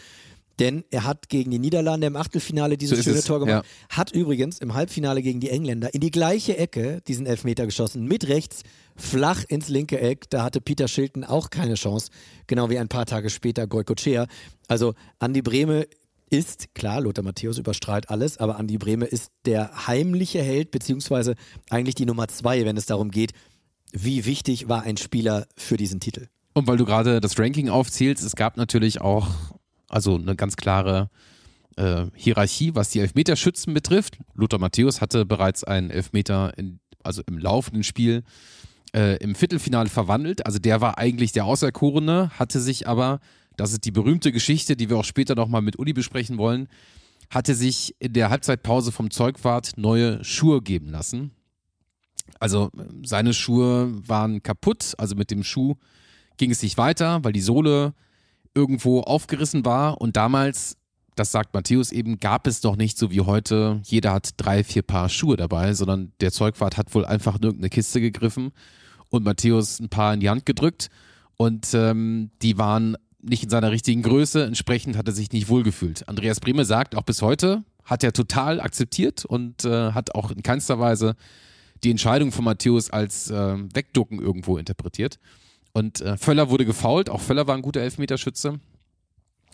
Denn er hat gegen die Niederlande im Achtelfinale dieses So schöne es, Tor gemacht, hat übrigens im Halbfinale gegen die Engländer in die gleiche Ecke diesen Elfmeter geschossen, mit rechts, flach ins linke Eck. Da hatte Peter Schilton auch keine Chance, genau wie ein paar Tage später Goikocea. Also Andi Brehme ist, klar, Lothar Matthäus überstrahlt alles, aber Andi Brehme ist der heimliche Held, beziehungsweise eigentlich die Nummer zwei, wenn es darum geht, wie wichtig war ein Spieler für diesen Titel. Und weil du gerade das Ranking aufzählst, es gab natürlich auch Also eine ganz klare äh, Hierarchie, was die Elfmeterschützen betrifft. Lothar Matthäus hatte bereits einen Elfmeter in, also im laufenden Spiel äh, im Viertelfinale verwandelt. Also der war eigentlich der Auserkorene, hatte sich aber, das ist die berühmte Geschichte, die wir auch später nochmal mit Uli besprechen wollen, hatte sich in der Halbzeitpause vom Zeugwart neue Schuhe geben lassen. Also seine Schuhe waren kaputt, also mit dem Schuh ging es nicht weiter, weil die Sohle irgendwo aufgerissen war und damals, das sagt Matthäus eben, gab es doch nicht so wie heute, jeder hat drei, vier Paar Schuhe dabei, sondern der Zeugwart hat wohl einfach in irgendeine Kiste gegriffen und Matthäus ein paar in die Hand gedrückt und ähm, die waren nicht in seiner richtigen Größe, entsprechend hat er sich nicht wohlgefühlt. Andreas Brehme sagt, auch bis heute hat er total akzeptiert und äh, hat auch in keinster Weise die Entscheidung von Matthäus als äh, Wegducken irgendwo interpretiert. Und äh, Völler wurde gefault, auch Völler war ein guter Elfmeterschütze.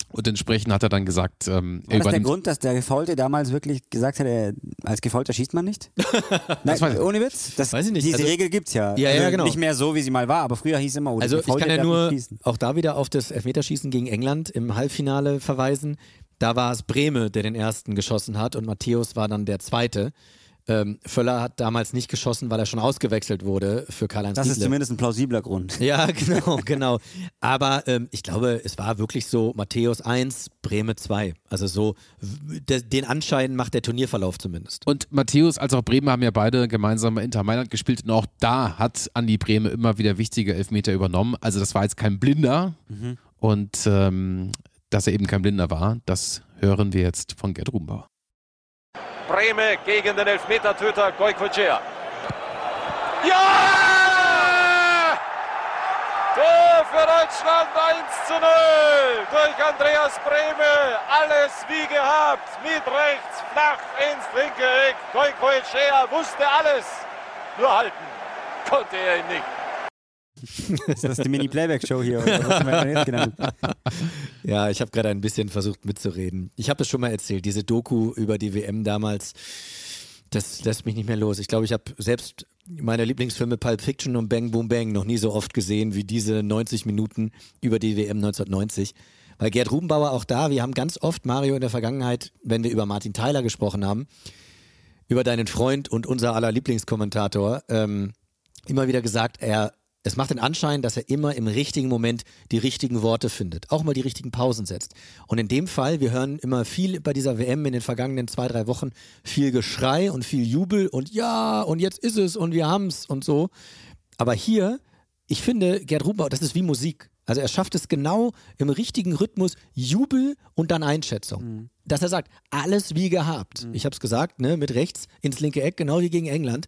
Und entsprechend hat er dann gesagt, ähm, War das der Grund, dass der Gefaulte damals wirklich gesagt hat, er, als Gefaulter schießt man nicht? [laughs] Nein, ich. ohne Witz. Das, Weiß ich nicht. Diese Also- Regel gibt's ja. Ja, ja, Also genau. Nicht mehr so, wie sie mal war, aber früher hieß immer, oh, Also ich Gefaulte kann ja nur auch da wieder auf das Elfmeterschießen gegen England im Halbfinale verweisen. Da war es Brehme, der den ersten geschossen hat und Matthäus war dann der zweite. Ähm, Völler hat damals nicht geschossen, weil er schon ausgewechselt wurde für Karl-Heinz Das ist Riedle. zumindest ein plausibler Grund. [laughs] Ja, genau, genau. Aber ähm, ich glaube, es war wirklich so Matthäus 1, Breme 2. Also so, den Anschein macht der Turnierverlauf zumindest. Und Matthäus als auch Bremen haben ja beide gemeinsam bei Inter Mailand gespielt und auch da hat Andi Brehme immer wieder wichtige Elfmeter übernommen. Also das war jetzt kein Blinder und ähm, dass er eben kein Blinder war, das hören wir jetzt von Gerd Rubenbauer. Breme gegen den Elfmetertöter Goikocea. Ja! Tor für Deutschland 1 zu 0 durch Andreas Breme. Alles wie gehabt. Mit rechts flach ins linke Eck. Goikocea wusste alles. Nur halten konnte er ihn nicht. Ist das die Mini-Playback-Show hier? Genannt? [laughs] Ja, ich habe gerade ein bisschen versucht mitzureden. Ich habe es schon mal erzählt, diese Doku über die WM damals, das lässt mich nicht mehr los. Ich glaube, ich habe selbst meine Lieblingsfilme Pulp Fiction und Bang Boom Bang noch nie so oft gesehen wie diese 90 Minuten über die WM 1990. Weil Gerd Rubenbauer auch da, wir haben ganz oft, Mario, in der Vergangenheit, wenn wir über Martin Tyler gesprochen haben, über deinen Freund und unser aller Lieblingskommentator, ähm, immer wieder gesagt, er, es macht den Anschein, dass er immer im richtigen Moment die richtigen Worte findet, auch mal die richtigen Pausen setzt. Und in dem Fall, wir hören immer viel bei dieser WM in den vergangenen zwei, drei Wochen, viel Geschrei und viel Jubel und ja, und jetzt ist es und wir haben's und so. Aber hier, ich finde, Gerd Rubenbauer, das ist wie Musik. Also er schafft es genau im richtigen Rhythmus, Jubel und dann Einschätzung. Dass er sagt, alles wie gehabt. Ich habe es gesagt, ne, mit rechts ins linke Eck, genau wie gegen England.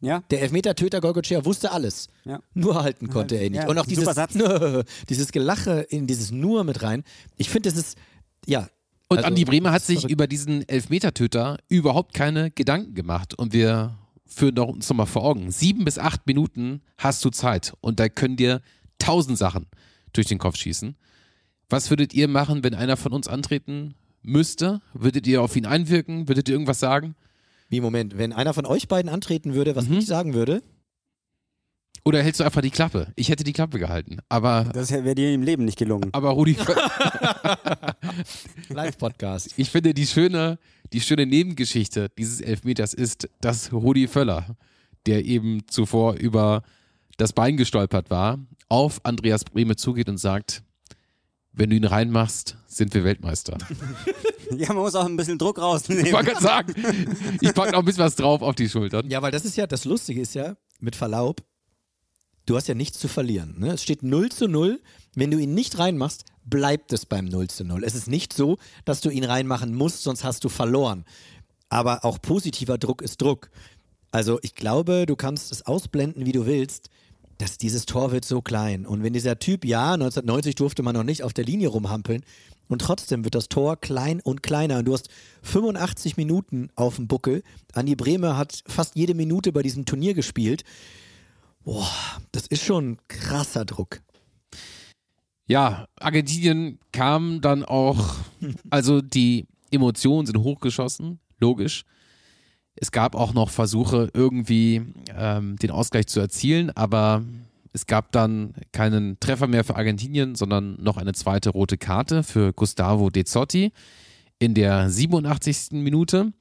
Ja. Der Elfmeter-Töter Golgotschea wusste alles. Ja. Nur halten konnte er ihn nicht. Ja, und auch super dieses, Satz. [laughs] dieses Gelache in dieses Nur mit rein. Ich finde, das ist, ja. Und also, Andi Bremer hat sich verrückt. über diesen Elfmetertöter überhaupt keine Gedanken gemacht. Und wir führen doch uns nochmal vor Augen. Sieben bis acht Minuten hast du Zeit. Und da können dir tausend Sachen durch den Kopf schießen. Was würdet ihr machen, wenn einer von uns antreten müsste? Würdet ihr auf ihn einwirken? Würdet ihr irgendwas sagen? Wie, Moment, wenn einer von euch beiden antreten würde, was Mhm. ich sagen würde, Oder hältst du einfach die Klappe? Ich hätte die Klappe gehalten. Aber, Das wäre dir im Leben nicht gelungen. aber Rudi, [laughs] Live-Podcast. ich finde die schöne, die schöne Nebengeschichte dieses Elfmeters ist, dass Rudi Völler, der eben zuvor über das Bein gestolpert war, auf Andreas Brehme zugeht und sagt, wenn du ihn reinmachst, sind wir Weltmeister. [laughs] Ja, man muss auch ein bisschen Druck Ich rausnehmen. wollte gerade sagen, ich packe noch ein bisschen was drauf auf die Schultern. Ja, weil das ist ja, das Lustige ist ja, mit Verlaub, du hast ja nichts zu verlieren. Ne? Es steht 0 zu 0. Wenn du ihn nicht reinmachst, bleibt es beim 0 zu 0. Es ist nicht so, dass du ihn reinmachen musst, sonst hast du verloren. Aber auch positiver Druck ist Druck. Also ich glaube, du kannst es ausblenden, wie du willst. Dass dieses Tor wird so klein. Und wenn dieser Typ, ja, 1990 durfte man noch nicht auf der Linie rumhampeln. Und trotzdem wird das Tor klein und kleiner. Und du hast 85 Minuten auf dem Buckel. Andi Bremer hat fast jede Minute bei diesem Turnier gespielt. Boah, das ist schon krasser Druck. Ja, Argentinien kam dann auch, [laughs] also die Emotionen sind hochgeschossen, logisch. Es gab auch noch Versuche, irgendwie ähm, den Ausgleich zu erzielen, aber Es gab dann keinen Treffer mehr für Argentinien, sondern noch eine zweite rote Karte für Gustavo De Zotti in der 87. Minute.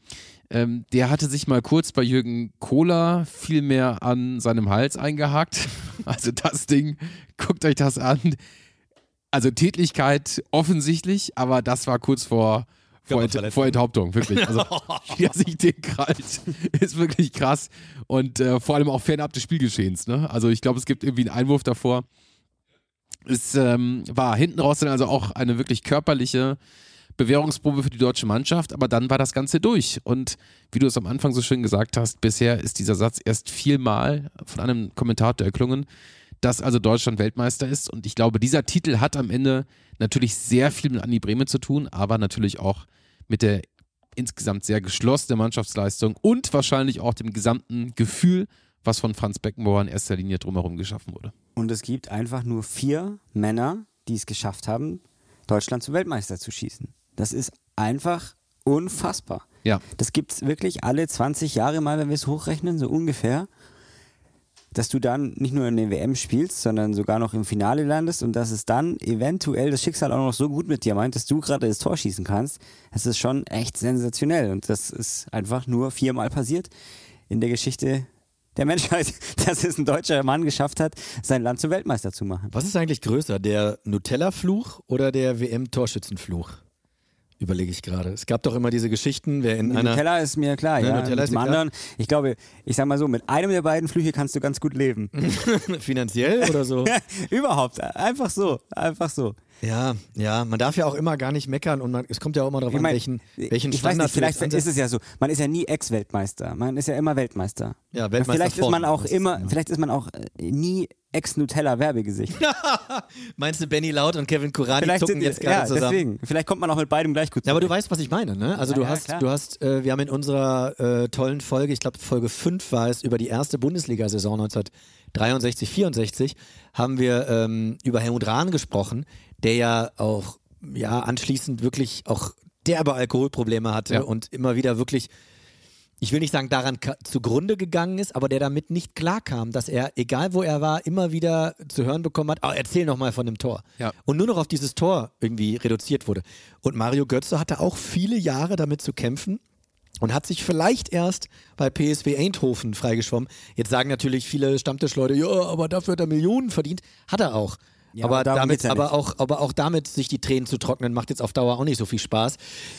Ähm, der hatte sich mal kurz bei Jürgen Kohler viel mehr an seinem Hals eingehakt. [laughs] Also das Ding, guckt euch das an. Also Tätlichkeit offensichtlich, aber das war kurz vor, vor, Ent vor Enthauptung, wirklich. Also [laughs] wie er sich den krallt, ist wirklich krass. Und äh, vor allem auch fernab des Spielgeschehens. Ne? Also ich glaube, es gibt irgendwie einen Einwurf davor. Es ähm, war hinten raus dann also auch eine wirklich körperliche Bewährungsprobe für die deutsche Mannschaft, aber dann war das Ganze durch. Und wie du es am Anfang so schön gesagt hast, bisher ist dieser Satz erst viermal von einem Kommentator erklungen, dass also Deutschland Weltmeister ist. Und ich glaube, dieser Titel hat am Ende natürlich sehr viel mit Andi Breme zu tun, aber natürlich auch mit der insgesamt sehr geschlossenen Mannschaftsleistung und wahrscheinlich auch dem gesamten Gefühl, was von Franz Beckenbauer in erster Linie drumherum geschaffen wurde. Und es gibt einfach nur vier Männer, die es geschafft haben, Deutschland zum Weltmeister zu schießen. Das ist einfach unfassbar. Ja. Das gibt es wirklich alle 20 Jahre mal, wenn wir es hochrechnen, so ungefähr. Dass du dann nicht nur in der WM spielst, sondern sogar noch im Finale landest und dass es dann eventuell das Schicksal auch noch so gut mit dir meint, dass du gerade das Tor schießen kannst. Das ist schon echt sensationell und das ist einfach nur viermal passiert in der Geschichte der Menschheit, [laughs] dass es ein deutscher Mann geschafft hat, sein Land zum Weltmeister zu machen. Was ist eigentlich größer, der Nutella-Fluch oder der WM-Torschützenfluch? Überlege ich gerade. Es gab doch immer diese Geschichten, wer in Mit einer. Nutella ist mir klar, Ja, ja. Nutella mit dem dir klar. anderen, ich glaube, ich sag mal so, mit einem der beiden Flüche kannst du ganz gut leben. [laughs] Finanziell oder so? [laughs] Überhaupt, einfach so, einfach so. Ja, ja, man darf ja auch immer gar nicht meckern und man, es kommt ja auch immer darauf Ich an, mein, welchen, welchen ich weiß Standard nicht, vielleicht ist es ja so. Man ist ja nie Ex-Weltmeister. Man ist ja immer Weltmeister. Ja, Weltmeister Vielleicht ist von, man auch ist immer, vielleicht ist man auch äh, nie Ex-Nutella-Werbegesicht. [laughs] Meinst du, Benny Laut und Kevin Kurani vielleicht zucken sind, jetzt ja, gerade zusammen? deswegen. Vielleicht kommt man auch mit beidem gleich gut Ja, aber du weißt, was ich meine, ne? Also Ja, du ja, hast, klar. du hast, äh, wir haben in unserer äh, tollen Folge, ich glaube Folge 5 war es, über die erste Bundesliga-Saison 1963, 64, haben wir ähm, über Helmut Rahn gesprochen, der ja auch, ja, anschließend wirklich auch derbe Alkoholprobleme hatte Ja. und immer wieder wirklich ich will nicht sagen, daran zugrunde gegangen ist, aber der damit nicht klarkam, dass er, egal wo er war, immer wieder zu hören bekommen hat, oh, erzähl noch mal von dem Tor. Ja. Und nur noch auf dieses Tor irgendwie reduziert wurde. Und Mario Götze hatte auch viele Jahre damit zu kämpfen und hat sich vielleicht erst bei PSW Eindhoven freigeschwommen. Jetzt sagen natürlich viele Stammtischleute, ja, aber dafür hat er Millionen verdient. Hat er auch. Ja, aber, damit, ja aber, auch, aber auch damit sich die Tränen zu trocknen, macht jetzt auf Dauer auch nicht so viel Spaß.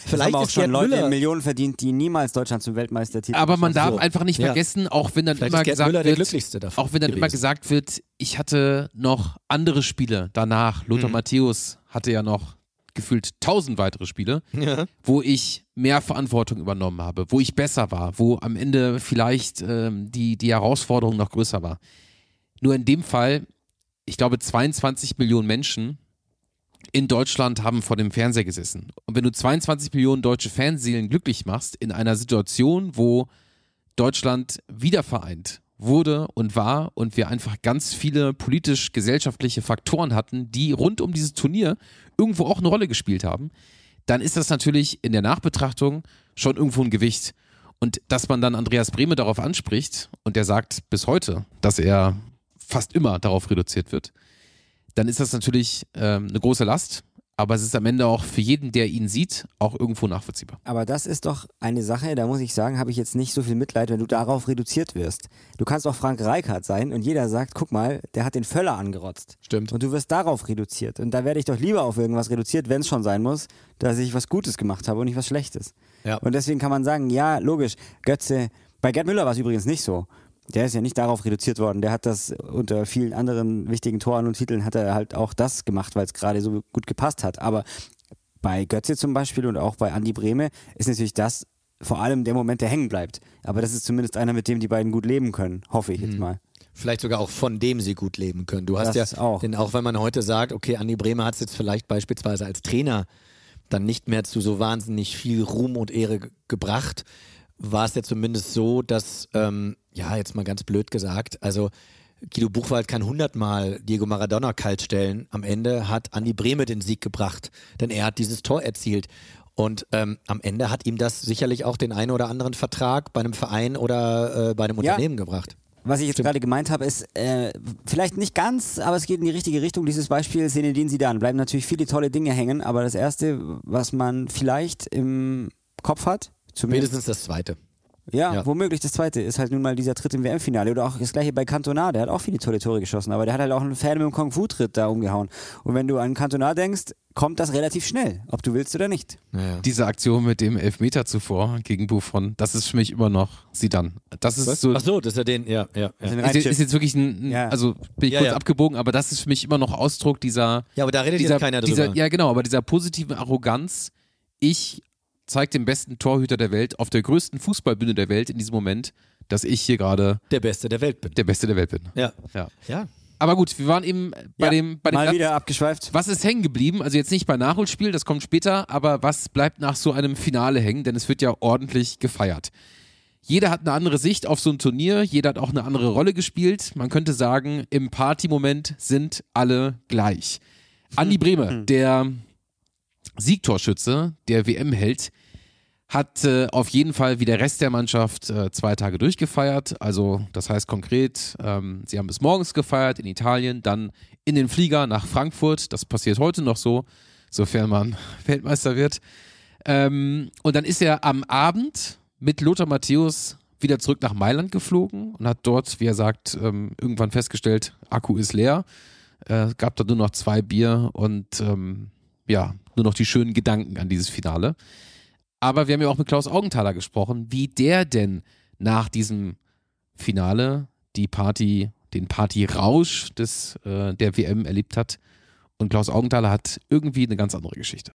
Vielleicht haben auch ist schon Gerd Leute Müller, Millionen verdient, die niemals Deutschland zum Weltmeistertitel Aber man darf geschaffen einfach nicht Ja. vergessen, auch wenn dann Vielleicht immer gesagt wird, glücklichste davon auch wenn dann immer gesagt wird, ich hatte noch andere Spiele danach. Mhm. Lothar Matthäus hatte ja noch gefühlt tausend weitere Spiele, Ja. wo ich mehr Verantwortung übernommen habe, wo ich besser war, wo am Ende vielleicht ähm, die, die Herausforderung noch größer war. Nur in dem Fall, ich glaube, 22 Millionen Menschen in Deutschland haben vor dem Fernseher gesessen. Und wenn du 22 Millionen deutsche Fanseelen glücklich machst in einer Situation, wo Deutschland wiedervereint wurde und war und wir einfach ganz viele politisch-gesellschaftliche Faktoren hatten, die rund um dieses Turnier irgendwo auch eine Rolle gespielt haben, dann ist das natürlich in der Nachbetrachtung schon irgendwo ein Gewicht. Und dass man dann Andreas Brehme darauf anspricht und der sagt bis heute, dass er fast immer darauf reduziert wird, dann ist das natürlich ähm, eine große Last. Aber es ist am Ende auch für jeden, der ihn sieht, auch irgendwo nachvollziehbar. Aber das ist doch eine Sache, da muss ich sagen, habe ich jetzt nicht so viel Mitleid, wenn du darauf reduziert wirst. Du kannst auch Frank Reichardt sein und jeder sagt, guck mal, der hat den Völler angerotzt. Stimmt. Und du wirst darauf reduziert. Und da werde ich doch lieber auf irgendwas reduziert, wenn es schon sein muss, dass ich was Gutes gemacht habe und nicht was Schlechtes. Ja. Und deswegen kann man sagen, ja, logisch, Götze, bei Gerd Müller war es übrigens nicht so. Der ist ja nicht darauf reduziert worden. Der hat das unter vielen anderen wichtigen Toren und Titeln hat er halt auch das gemacht, weil es gerade so gut gepasst hat. Aber bei Götze zum Beispiel und auch bei Andi Brehme ist natürlich das vor allem der Moment, der hängen bleibt. Aber das ist zumindest einer, mit dem die beiden gut leben können, hoffe ich jetzt mal. Vielleicht sogar auch von dem sie gut leben können. Du hast Das ja auch. Denn auch wenn man heute sagt, okay, Andi Bremer hat es jetzt vielleicht beispielsweise als Trainer dann nicht mehr zu so wahnsinnig viel Ruhm und Ehre ge- gebracht, war es ja zumindest so, dass, ähm, ja, jetzt mal ganz blöd gesagt, also Guido Buchwald kann hundertmal Diego Maradona kalt stellen. Am Ende hat Andi Brehme den Sieg gebracht, denn er hat dieses Tor erzielt. Und ähm, am Ende hat ihm das sicherlich auch den einen oder anderen Vertrag bei einem Verein oder äh, bei einem Ja. Unternehmen gebracht. Was ich jetzt gerade gemeint habe, ist äh, vielleicht nicht ganz, aber es geht in die richtige Richtung. Dieses Beispiel Zinedine Zidane bleiben natürlich viele tolle Dinge hängen, aber das erste, was man vielleicht im Kopf hat, zumindest Mindestens das zweite. Ja, Ja. womöglich das zweite ist halt nun mal dieser Tritt im WM-Finale oder auch das gleiche bei Cantona, der hat auch viele tolle Tore geschossen, aber der hat halt auch einen Fan mit dem Kung-Fu-Tritt da umgehauen. Und wenn du an Cantona denkst, kommt das relativ schnell, ob du willst oder nicht. Diese Aktion mit dem Elfmeter zuvor gegen Buffon, das ist für mich immer noch Zidane. Das ist Was? so. Ach so, das ist ja den, ja, ja. ja. Ist, jetzt- ist jetzt wirklich ein, ein Ja. also bin ich Ja, kurz ja. abgebogen, aber das ist für mich immer noch Ausdruck dieser. Ja, aber da redet dieser, jetzt keiner drüber. Dieser, ja, genau, aber dieser positiven Arroganz. Ich zeige dem besten Torhüter der Welt auf der größten Fußballbühne der Welt in diesem Moment, dass ich hier gerade der Beste der Welt bin. Der Beste der Welt bin. Ja. Ja. Ja. Aber gut, wir waren eben bei Ja, dem, bei dem mal Platz- wieder abgeschweift. Was ist hängen geblieben? Also jetzt nicht bei Nachholspiel, das kommt später, aber was bleibt nach so einem Finale hängen? Denn es wird ja ordentlich gefeiert. Jeder hat eine andere Sicht auf so ein Turnier, jeder hat auch eine andere Rolle gespielt. Man könnte sagen, im Partymoment sind alle gleich. Andi [laughs] Brehme, der Siegtorschütze, der WM-Held, hat äh, auf jeden Fall wie der Rest der Mannschaft äh, zwei Tage durchgefeiert. Also das heißt konkret, ähm, sie haben bis morgens gefeiert in Italien, dann in den Flieger nach Frankfurt. Das passiert heute noch so, sofern man [laughs] Weltmeister wird. Ähm, und dann ist er am Abend mit Lothar Matthäus wieder zurück nach Mailand geflogen und hat dort, wie er sagt, ähm, irgendwann festgestellt, Akku ist leer. Äh, gab da nur noch zwei Bier und ähm, ja, nur noch die schönen Gedanken an dieses Finale. Aber wir haben ja auch mit Klaus Augenthaler gesprochen, wie der denn nach diesem Finale die Party, den Partyrausch des, äh, der WM erlebt hat. Und Klaus Augenthaler hat irgendwie eine ganz andere Geschichte.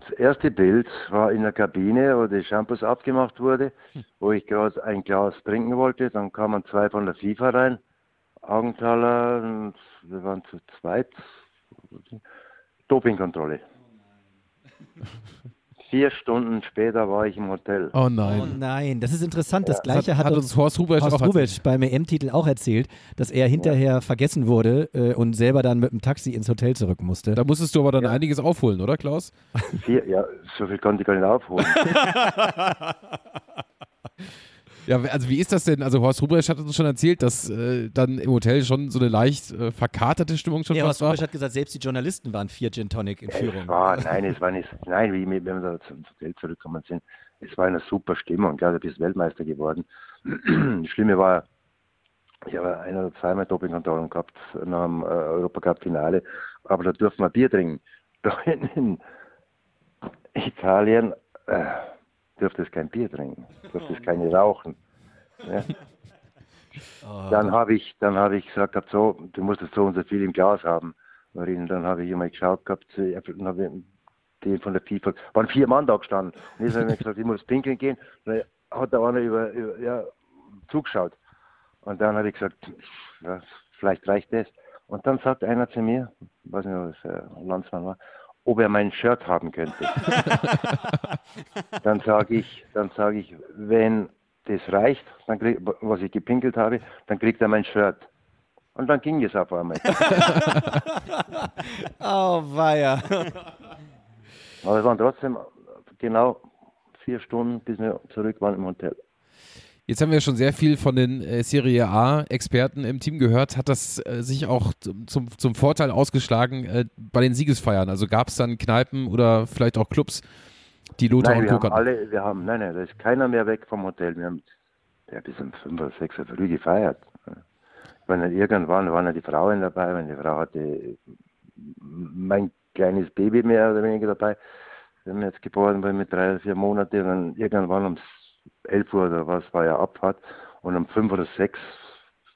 Das erste Bild war in der Kabine, wo die Shampoos abgemacht wurde, wo ich gerade ein Glas trinken wollte. Dann kamen zwei von der FIFA rein, Augenthaler, wir waren zu zweit. Dopingkontrolle. [laughs] Vier Stunden später war ich im Hotel. Oh nein. Oh nein, das ist interessant. Das Ja. gleiche Hat- hat, hat uns Horst Rubesch auch Rubesch beim EM-Titel auch erzählt, dass er hinterher vergessen wurde äh, und selber dann mit dem Taxi ins Hotel zurück musste. Da musstest du aber dann einiges aufholen, oder Klaus? Vier, ja, so viel konnte ich gar nicht aufholen. [laughs] Ja, also wie ist das denn? Also Horst Rubesch hat uns schon erzählt, dass äh, dann im Hotel schon so eine leicht äh, verkaterte Stimmung schon Ja, fast Horst war. Rubesch hat gesagt, selbst die Journalisten waren vier Gin Tonic in Führung. Es war, [laughs] nein, es war nicht, nein, wie wenn wir da zum Hotel zurückgekommen sind, es war eine super Stimmung. Klar, du bist Weltmeister geworden. [clears throat] Das Schlimme war, ich habe ein oder zweimal Dopingkontrollen gehabt nach dem äh, Europacup-Finale, aber da durften wir Bier trinken. Da in, in Italien äh, durfte es kein Bier trinken, durfte es keine rauchen. Ja. [laughs] Dann habe ich, dann habe ich gesagt, gehabt, so, du musst jetzt so und so viel im Glas haben. Marin, dann habe ich immer geschaut gehabt, äh, dann habe ich den von der FIFA, waren vier Mann da gestanden. Und habe ich mir gesagt, ich muss pinkeln gehen. Dann hat der eine über, über ja, zugeschaut. Und dann habe ich gesagt, ja, vielleicht reicht das. Und dann sagt einer zu mir, ich weiß nicht, ob es äh, ein Landsmann war, ob er mein Shirt haben könnte. [laughs] dann sage ich, dann sage ich, wenn das reicht, dann krieg, was ich gepinkelt habe, dann kriegt er mein Shirt. Und dann ging es auf einmal. [laughs] Oh, weia. Aber es waren trotzdem genau vier Stunden, bis wir zurück waren im Hotel. Jetzt haben wir schon sehr viel von den äh, Serie A-Experten im Team gehört. Hat das äh, sich auch zum, zum, Vorteil ausgeschlagen äh, bei den Siegesfeiern? Also gab es dann Kneipen oder vielleicht auch Clubs, die Lothar nein, und wir Co. haben kannten? alle, wir haben, nein, nein, da ist keiner mehr weg vom Hotel. Wir haben ja, bis um fünf oder sechs Uhr früh gefeiert. Wenn dann irgendwann waren ja die Frauen dabei, wenn die Frau hatte mein kleines Baby mehr oder weniger dabei. Wir haben jetzt geboren war mit drei oder vier Monaten und dann irgendwann um 11 Uhr oder was war ja Abfahrt und um fünf oder sechs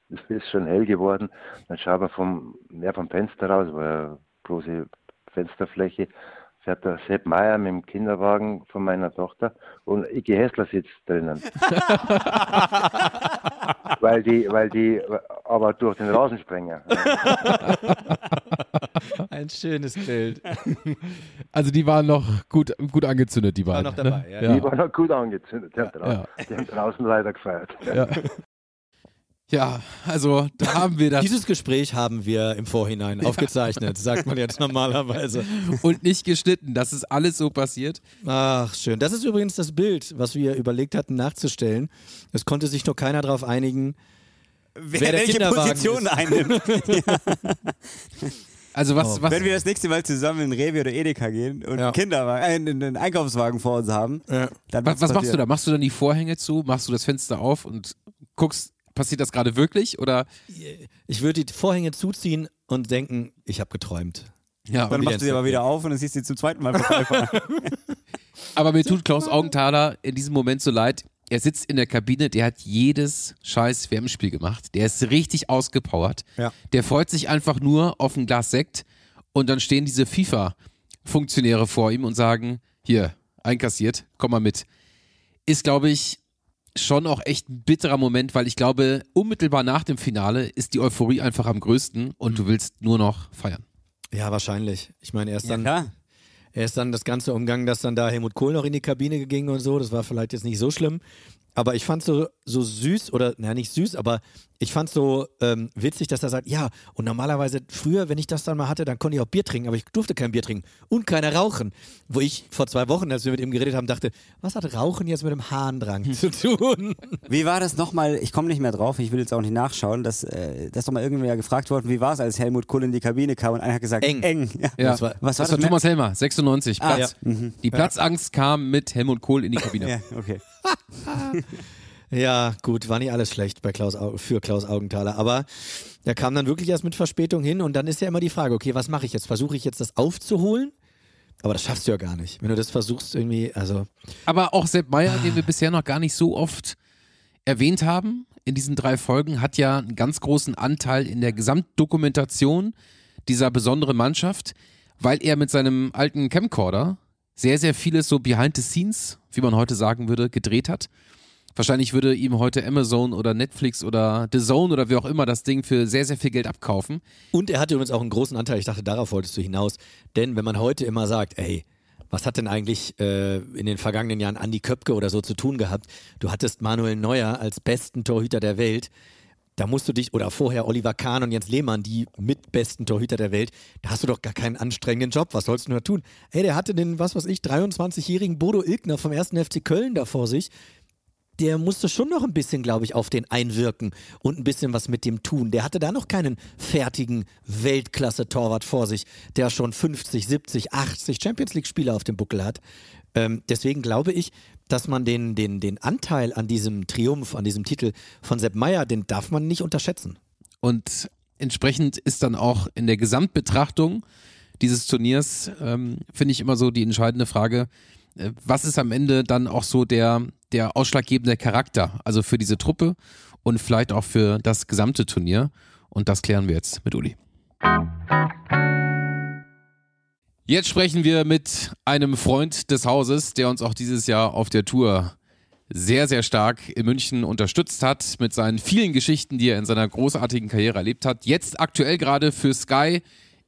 [laughs] ist schon hell geworden. Dann schauen wir vom, ja, vom Fenster raus, war ja große Fensterfläche, fährt der Sepp Meier mit dem Kinderwagen von meiner Tochter und Iggy Hessler sitzt drinnen. [laughs] [laughs] weil die, weil die aber durch den Rasensprenger. [laughs] Ein schönes Bild. Also die waren noch gut, gut angezündet, die War beiden. noch dabei, ne? ja. Die waren noch gut angezündet. Die haben, draußen, die haben draußen leider gefeiert. Ja. Ja, also da haben wir das. Dieses Gespräch haben wir im Vorhinein aufgezeichnet, sagt man jetzt normalerweise. [laughs] Und nicht geschnitten, das ist alles so passiert. Ach, schön. Das ist übrigens das Bild, was wir überlegt hatten nachzustellen. Es konnte sich nur keiner darauf einigen, wer, wer der welche Kinderwagen Position ist. einnimmt. [laughs] Also was, Oh, was Wenn wir das nächste Mal zusammen in Rewe oder Edeka gehen und Ja. einen Kinderwagen, äh, einen, einen Einkaufswagen vor uns haben, Ja. dann was, was machst du da? Machst du dann die Vorhänge zu? Machst du das Fenster auf und guckst, passiert das gerade wirklich? Oder Ich würde die Vorhänge zuziehen und denken, ich habe geträumt. ja, Dann machst du sie aber wieder auf und dann siehst du sie zum zweiten Mal. [laughs] Aber mir tut Klaus Augenthaler in diesem Moment so leid. Er sitzt in der Kabine, der hat jedes scheiß WM-Spiel gemacht. Der ist richtig ausgepowert. Ja. Der freut sich einfach nur auf ein Glas Sekt und dann stehen diese FIFA-Funktionäre vor ihm und sagen, hier, einkassiert, komm mal mit. Ist, glaube ich, schon auch echt ein bitterer Moment, weil ich glaube, unmittelbar nach dem Finale ist die Euphorie einfach am größten und du willst nur noch feiern. Ja, wahrscheinlich. Ich meine, er ist ja, dann, klar. er ist dann das Ganze umgangen, dass dann da Helmut Kohl noch in die Kabine ging und so. Das war vielleicht jetzt nicht so schlimm. Aber ich fand so, so süß, oder, naja, nicht süß, aber ich fand so ähm, witzig, dass er sagt, ja, und normalerweise früher, wenn ich das dann mal hatte, dann konnte ich auch Bier trinken, aber ich durfte kein Bier trinken und keine rauchen. Wo ich vor zwei Wochen, als wir mit ihm geredet haben, dachte, was hat Rauchen jetzt mit dem Harndrang [laughs] zu tun? Wie war das nochmal? Ich komme nicht mehr drauf, ich will jetzt auch nicht nachschauen, dass, äh, dass doch mal irgendwer gefragt worden, wie war es, als Helmut Kohl in die Kabine kam und einer hat gesagt, Eng. eng. Ja. Ja, Das war- Was war das war das? Thomas Helmer, 96, Ah, Platz. ja. Mhm. Die Platzangst kam mit Helmut Kohl in die Kabine. [laughs] Ja, okay. [laughs] Ja, gut, war nicht alles schlecht bei Klaus, Au- für Klaus Augenthaler, aber er kam dann wirklich erst mit Verspätung hin und dann ist ja immer die Frage, okay, was mache ich jetzt? Versuche ich jetzt das aufzuholen? Aber das schaffst du ja gar nicht. Wenn du das versuchst irgendwie, also Aber auch Sepp Meyer, den wir bisher noch gar nicht so oft erwähnt haben, in diesen drei Folgen, hat ja einen ganz großen Anteil in der Gesamtdokumentation dieser besonderen Mannschaft, weil er mit seinem alten Camcorder sehr, sehr vieles so behind the scenes, wie man heute sagen würde, gedreht hat. Wahrscheinlich würde ihm heute Amazon oder Netflix oder The Zone oder wie auch immer das Ding für sehr, sehr viel Geld abkaufen. Und er hatte übrigens auch einen großen Anteil, ich dachte, darauf wolltest du hinaus. Denn wenn man heute immer sagt, ey, was hat denn eigentlich äh, in den vergangenen Jahren Andi Köpke oder so zu tun gehabt? Du hattest Manuel Neuer als besten Torhüter der Welt. Da musst du dich, oder vorher Oliver Kahn und Jens Lehmann, die mitbesten Torhüter der Welt, da hast du doch gar keinen anstrengenden Job. Was sollst du nur tun? Ey, der hatte den, was weiß ich, 23-jährigen Bodo Ilgner vom 1. FC Köln da vor sich der musste schon noch ein bisschen, glaube ich, auf den einwirken und ein bisschen was mit dem tun. Der hatte da noch keinen fertigen Weltklasse-Torwart vor sich, der schon 50, 70, 80 Champions League-Spieler auf dem Buckel hat. Ähm, deswegen glaube ich, dass man den, den, den Anteil an diesem Triumph, an diesem Titel von Sepp Meyer, den darf man nicht unterschätzen. Und entsprechend ist dann auch in der Gesamtbetrachtung dieses Turniers, ähm, finde ich immer so die entscheidende Frage, äh, was ist am Ende dann auch so der, der ausschlaggebende Charakter, also für diese Truppe und vielleicht auch für das gesamte Turnier. Und das klären wir jetzt mit Uli. Jetzt sprechen wir mit einem Freund des Hauses, der uns auch dieses Jahr auf der Tour sehr, sehr stark in München unterstützt hat mit seinen vielen Geschichten, die er in seiner großartigen Karriere erlebt hat. Jetzt aktuell gerade für Sky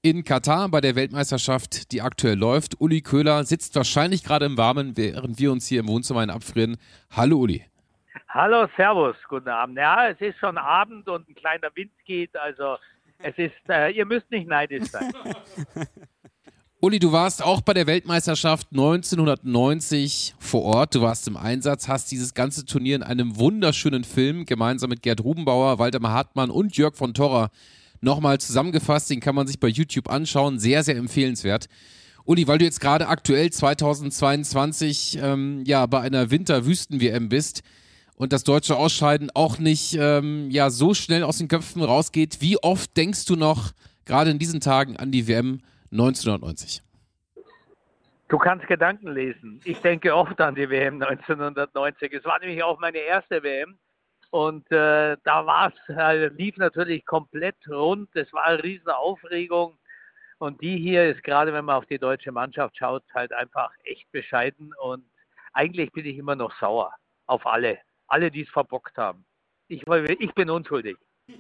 in Katar bei der Weltmeisterschaft, die aktuell läuft. Uli Köhler sitzt wahrscheinlich gerade im Warmen, während wir uns hier im Wohnzimmer abfrieren. Hallo Uli. Hallo, Servus, guten Abend. Ja, es ist schon Abend und ein kleiner Wind geht, also es ist, äh, ihr müsst nicht neidisch sein. [laughs] Uli, du warst auch bei der Weltmeisterschaft 1990 vor Ort. Du warst im Einsatz, hast dieses ganze Turnier in einem wunderschönen Film gemeinsam mit Gerd Rubenbauer, Waldemar Hartmann und Jörg von Torra nochmal zusammengefasst. Den kann man sich bei YouTube anschauen. Sehr, sehr empfehlenswert. Uli, weil du jetzt gerade aktuell 2022 ähm, ja bei einer Winter-Wüsten-WM bist und das deutsche Ausscheiden auch nicht ähm, ja so schnell aus den Köpfen rausgeht, wie oft denkst du noch gerade in diesen Tagen an die WM 1990? Du kannst Gedanken lesen. Ich denke oft an die WM 1990. Es war nämlich auch meine erste WM. Und äh, da war es, äh, lief natürlich komplett rund. Es war eine riesen Aufregung. Und die hier ist gerade, wenn man auf die deutsche Mannschaft schaut, halt einfach echt bescheiden. Und eigentlich bin ich immer noch sauer auf alle. Alle, die es verbockt haben. Ich, ich bin unschuldig. [laughs]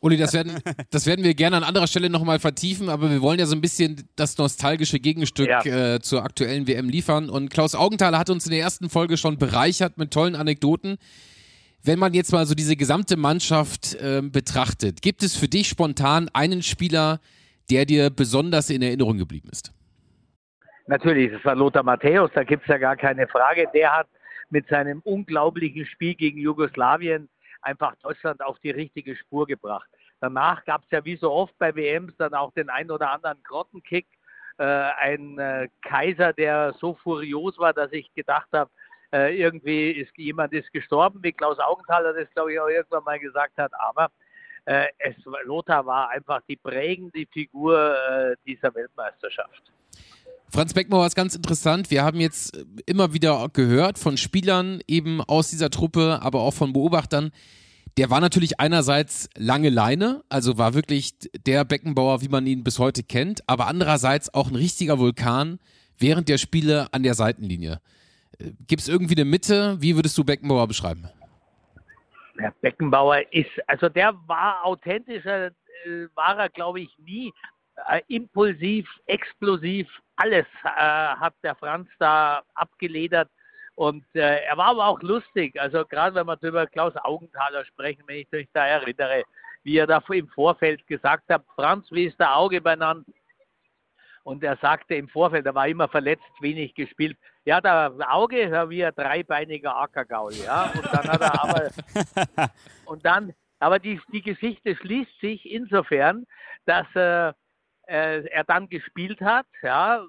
Uli, das werden, das werden wir gerne an anderer Stelle nochmal vertiefen, aber wir wollen ja so ein bisschen das nostalgische Gegenstück Ja. äh, zur aktuellen WM liefern. Und Klaus Augenthaler hat uns in der ersten Folge schon bereichert mit tollen Anekdoten. Wenn man jetzt mal so diese gesamte Mannschaft ähm, betrachtet, gibt es für dich spontan einen Spieler, der dir besonders in Erinnerung geblieben ist? Natürlich, das war Lothar Matthäus, da gibt es ja gar keine Frage. Der hat mit seinem unglaublichen Spiel gegen Jugoslawien einfach Deutschland auf die richtige Spur gebracht. Danach gab es ja wie so oft bei WMs dann auch den einen oder anderen Grottenkick. Äh, ein äh, Kaiser, der so furios war, dass ich gedacht habe, äh, irgendwie ist jemand ist gestorben, wie Klaus Augenthaler das, glaube ich, auch irgendwann mal gesagt hat. Aber äh, es, Lothar war einfach die prägende Figur äh, dieser Weltmeisterschaft. Franz Beckmauer ist ganz interessant. Wir haben jetzt immer wieder gehört von Spielern eben aus dieser Truppe, aber auch von Beobachtern. Der war natürlich einerseits lange Leine, also war wirklich der Beckenbauer, wie man ihn bis heute kennt, aber andererseits auch ein richtiger Vulkan während der Spiele an der Seitenlinie. Gibt es irgendwie eine Mitte? Wie würdest du Beckenbauer beschreiben? Der Beckenbauer ist, also der war authentischer, äh, war er glaube ich nie. Äh, impulsiv, explosiv, alles äh, hat der Franz da abgeledert. Und äh, er war aber auch lustig. Also gerade wenn wir über Klaus Augenthaler sprechen, wenn ich mich da erinnere, wie er da im Vorfeld gesagt hat, Franz, wie ist der Auge benannt? Und er sagte im Vorfeld, er war immer verletzt, wenig gespielt. Ja, der Auge war wie ein dreibeiniger Ackergaul, ja. Und dann hat er aber, [laughs] und dann, aber die, die Geschichte schließt sich insofern, dass äh, äh, er dann gespielt hat, ja.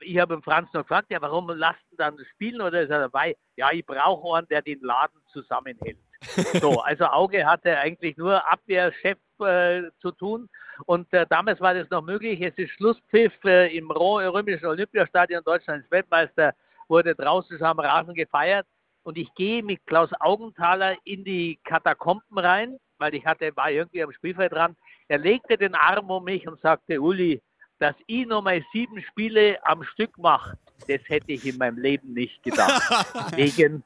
Ich habe Franz noch gefragt, ja, warum lasst du dann spielen oder ist er dabei? Ja, ich brauche einen, der den Laden zusammenhält. [laughs] So, also Auge hatte eigentlich nur Abwehrchef äh, zu tun. Und äh, damals war das noch möglich. Es ist Schlusspfiff äh, im römischen Olympiastadion. Deutschland ist Weltmeister, wurde draußen am Rasen gefeiert. Und ich gehe mit Klaus Augenthaler in die Katakomben rein, weil ich hatte, war irgendwie am Spielfeld dran. Er legte den Arm um mich und sagte, Uli, dass ich nochmal sieben Spiele am Stück mache, das hätte ich in meinem Leben nicht gedacht. [laughs] Wegen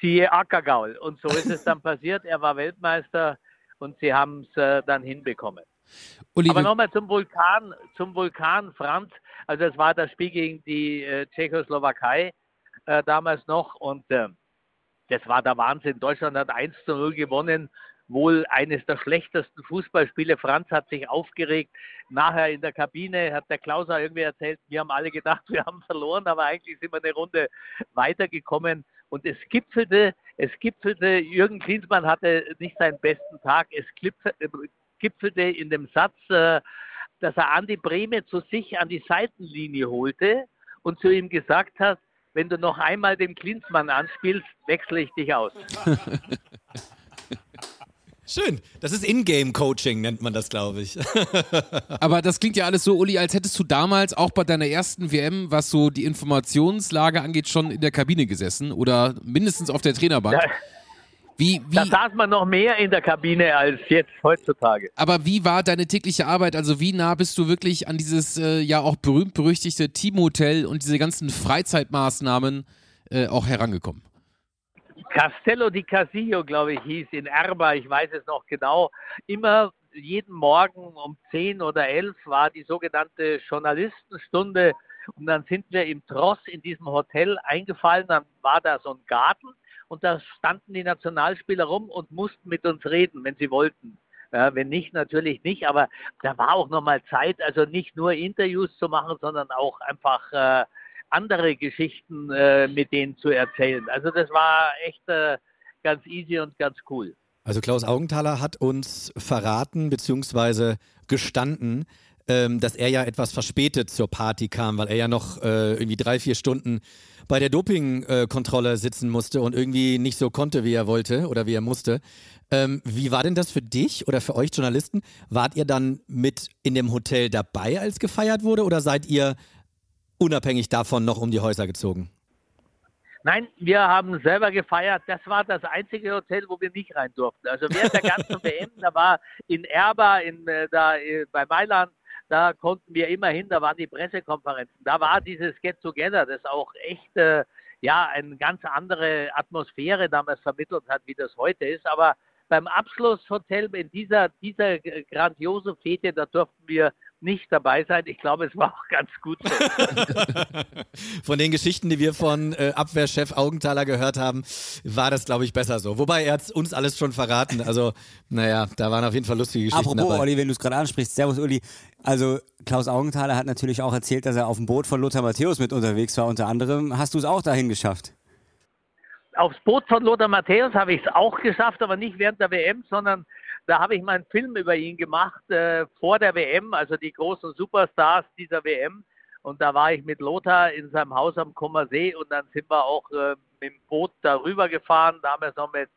siehe Ackergaul. Und so ist es dann passiert. Er war Weltmeister und sie haben es äh, dann hinbekommen. Uli, Aber nochmal zum Vulkan, zum Vulkan Franz. Also es war das Spiel gegen die äh, Tschechoslowakei äh, damals noch und äh, das war der Wahnsinn. Deutschland hat 1 zu 0 gewonnen. Wohl eines der schlechtesten Fußballspiele. Franz hat sich aufgeregt. Nachher in der Kabine hat der Klauser irgendwie erzählt, wir haben alle gedacht, wir haben verloren, aber eigentlich sind wir eine Runde weitergekommen. Und es gipfelte, es gipfelte, Jürgen Klinsmann hatte nicht seinen besten Tag, es gipfelte in dem Satz, äh, dass er Andi Brehme zu sich an die Seitenlinie holte und zu ihm gesagt hat, wenn du noch einmal dem Klinsmann anspielst, wechsle ich dich aus. [laughs] Schön. Das ist Ingame-Coaching, nennt man das, glaube ich. [laughs] Aber das klingt ja alles so, Uli, als hättest du damals auch bei deiner ersten WM, was so die Informationslage angeht, schon in der Kabine gesessen oder mindestens auf der Trainerbank. Ja. Wie, wie, da saß man noch mehr in der Kabine als jetzt heutzutage. Aber wie war deine tägliche Arbeit? Also wie nah bist du wirklich an dieses äh, ja auch berühmt-berüchtigte Teamhotel und diese ganzen Freizeitmaßnahmen äh, auch herangekommen? Castello di Casillo, glaube ich, hieß in Erba, ich weiß es noch genau, immer jeden Morgen um 10 oder 11 war die sogenannte Journalistenstunde. Und dann sind wir im Tross in diesem Hotel eingefallen, dann war da so ein Garten und da standen die Nationalspieler rum und mussten mit uns reden, wenn sie wollten. Ja, wenn nicht, natürlich nicht, aber da war auch nochmal Zeit, also nicht nur Interviews zu machen, sondern auch einfach äh, andere Geschichten äh, mit denen zu erzählen. Also das war echt äh, ganz easy und ganz cool. Also Klaus Augenthaler hat uns verraten bzw. gestanden, ähm, dass er ja etwas verspätet zur Party kam, weil er ja noch äh, irgendwie drei, vier Stunden bei der Dopingkontrolle sitzen musste und irgendwie nicht so konnte, wie er wollte oder wie er musste. Ähm, wie war denn das für dich oder für euch Journalisten? Wart ihr dann mit in dem Hotel dabei, als gefeiert wurde, oder seid ihr unabhängig davon noch um die Häuser gezogen? Nein, wir haben selber gefeiert. Das war das einzige Hotel, wo wir nicht rein durften. Also während der ganzen [laughs] WM, da war in Erba, in, äh, da äh, bei Mailand, da konnten wir immerhin, da waren die Pressekonferenzen. Da war dieses Get Together, das auch echt äh, ja eine ganz andere Atmosphäre damals vermittelt hat, wie das heute ist. Aber beim Abschlusshotel in dieser, dieser grandiose Fete, da durften wir nicht dabei sein. Ich glaube, es war auch ganz gut so. [laughs] von den Geschichten, die wir von äh, Abwehrchef Augenthaler gehört haben, war das, glaube ich, besser so. Wobei er hat uns alles schon verraten. Also, naja, da waren auf jeden Fall lustige Geschichten Apropos, dabei. Olli, wenn du es gerade ansprichst, Servus Uli. Also Klaus Augenthaler hat natürlich auch erzählt, dass er auf dem Boot von Lothar Matthäus mit unterwegs war. Unter anderem hast du es auch dahin geschafft. Aufs Boot von Lothar Matthäus habe ich es auch geschafft, aber nicht während der WM, sondern da habe ich mal einen Film über ihn gemacht äh, vor der WM, also die großen Superstars dieser WM. Und da war ich mit Lothar in seinem Haus am Kummersee und dann sind wir auch äh, mit dem Boot darüber gefahren, damals noch mit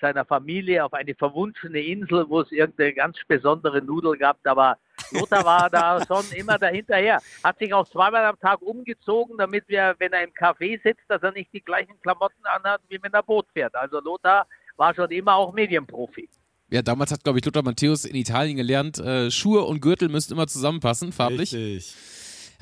seiner Familie auf eine verwunschene Insel, wo es irgendeine ganz besondere Nudel gab. Aber Lothar war da schon immer dahinterher. Hat sich auch zweimal am Tag umgezogen, damit wir, wenn er im Café sitzt, dass er nicht die gleichen Klamotten anhat, wie wenn er Boot fährt. Also Lothar war schon immer auch Medienprofi. Ja, damals hat, glaube ich, Lothar Matthäus in Italien gelernt, äh, Schuhe und Gürtel müssten immer zusammenpassen, farblich. Richtig.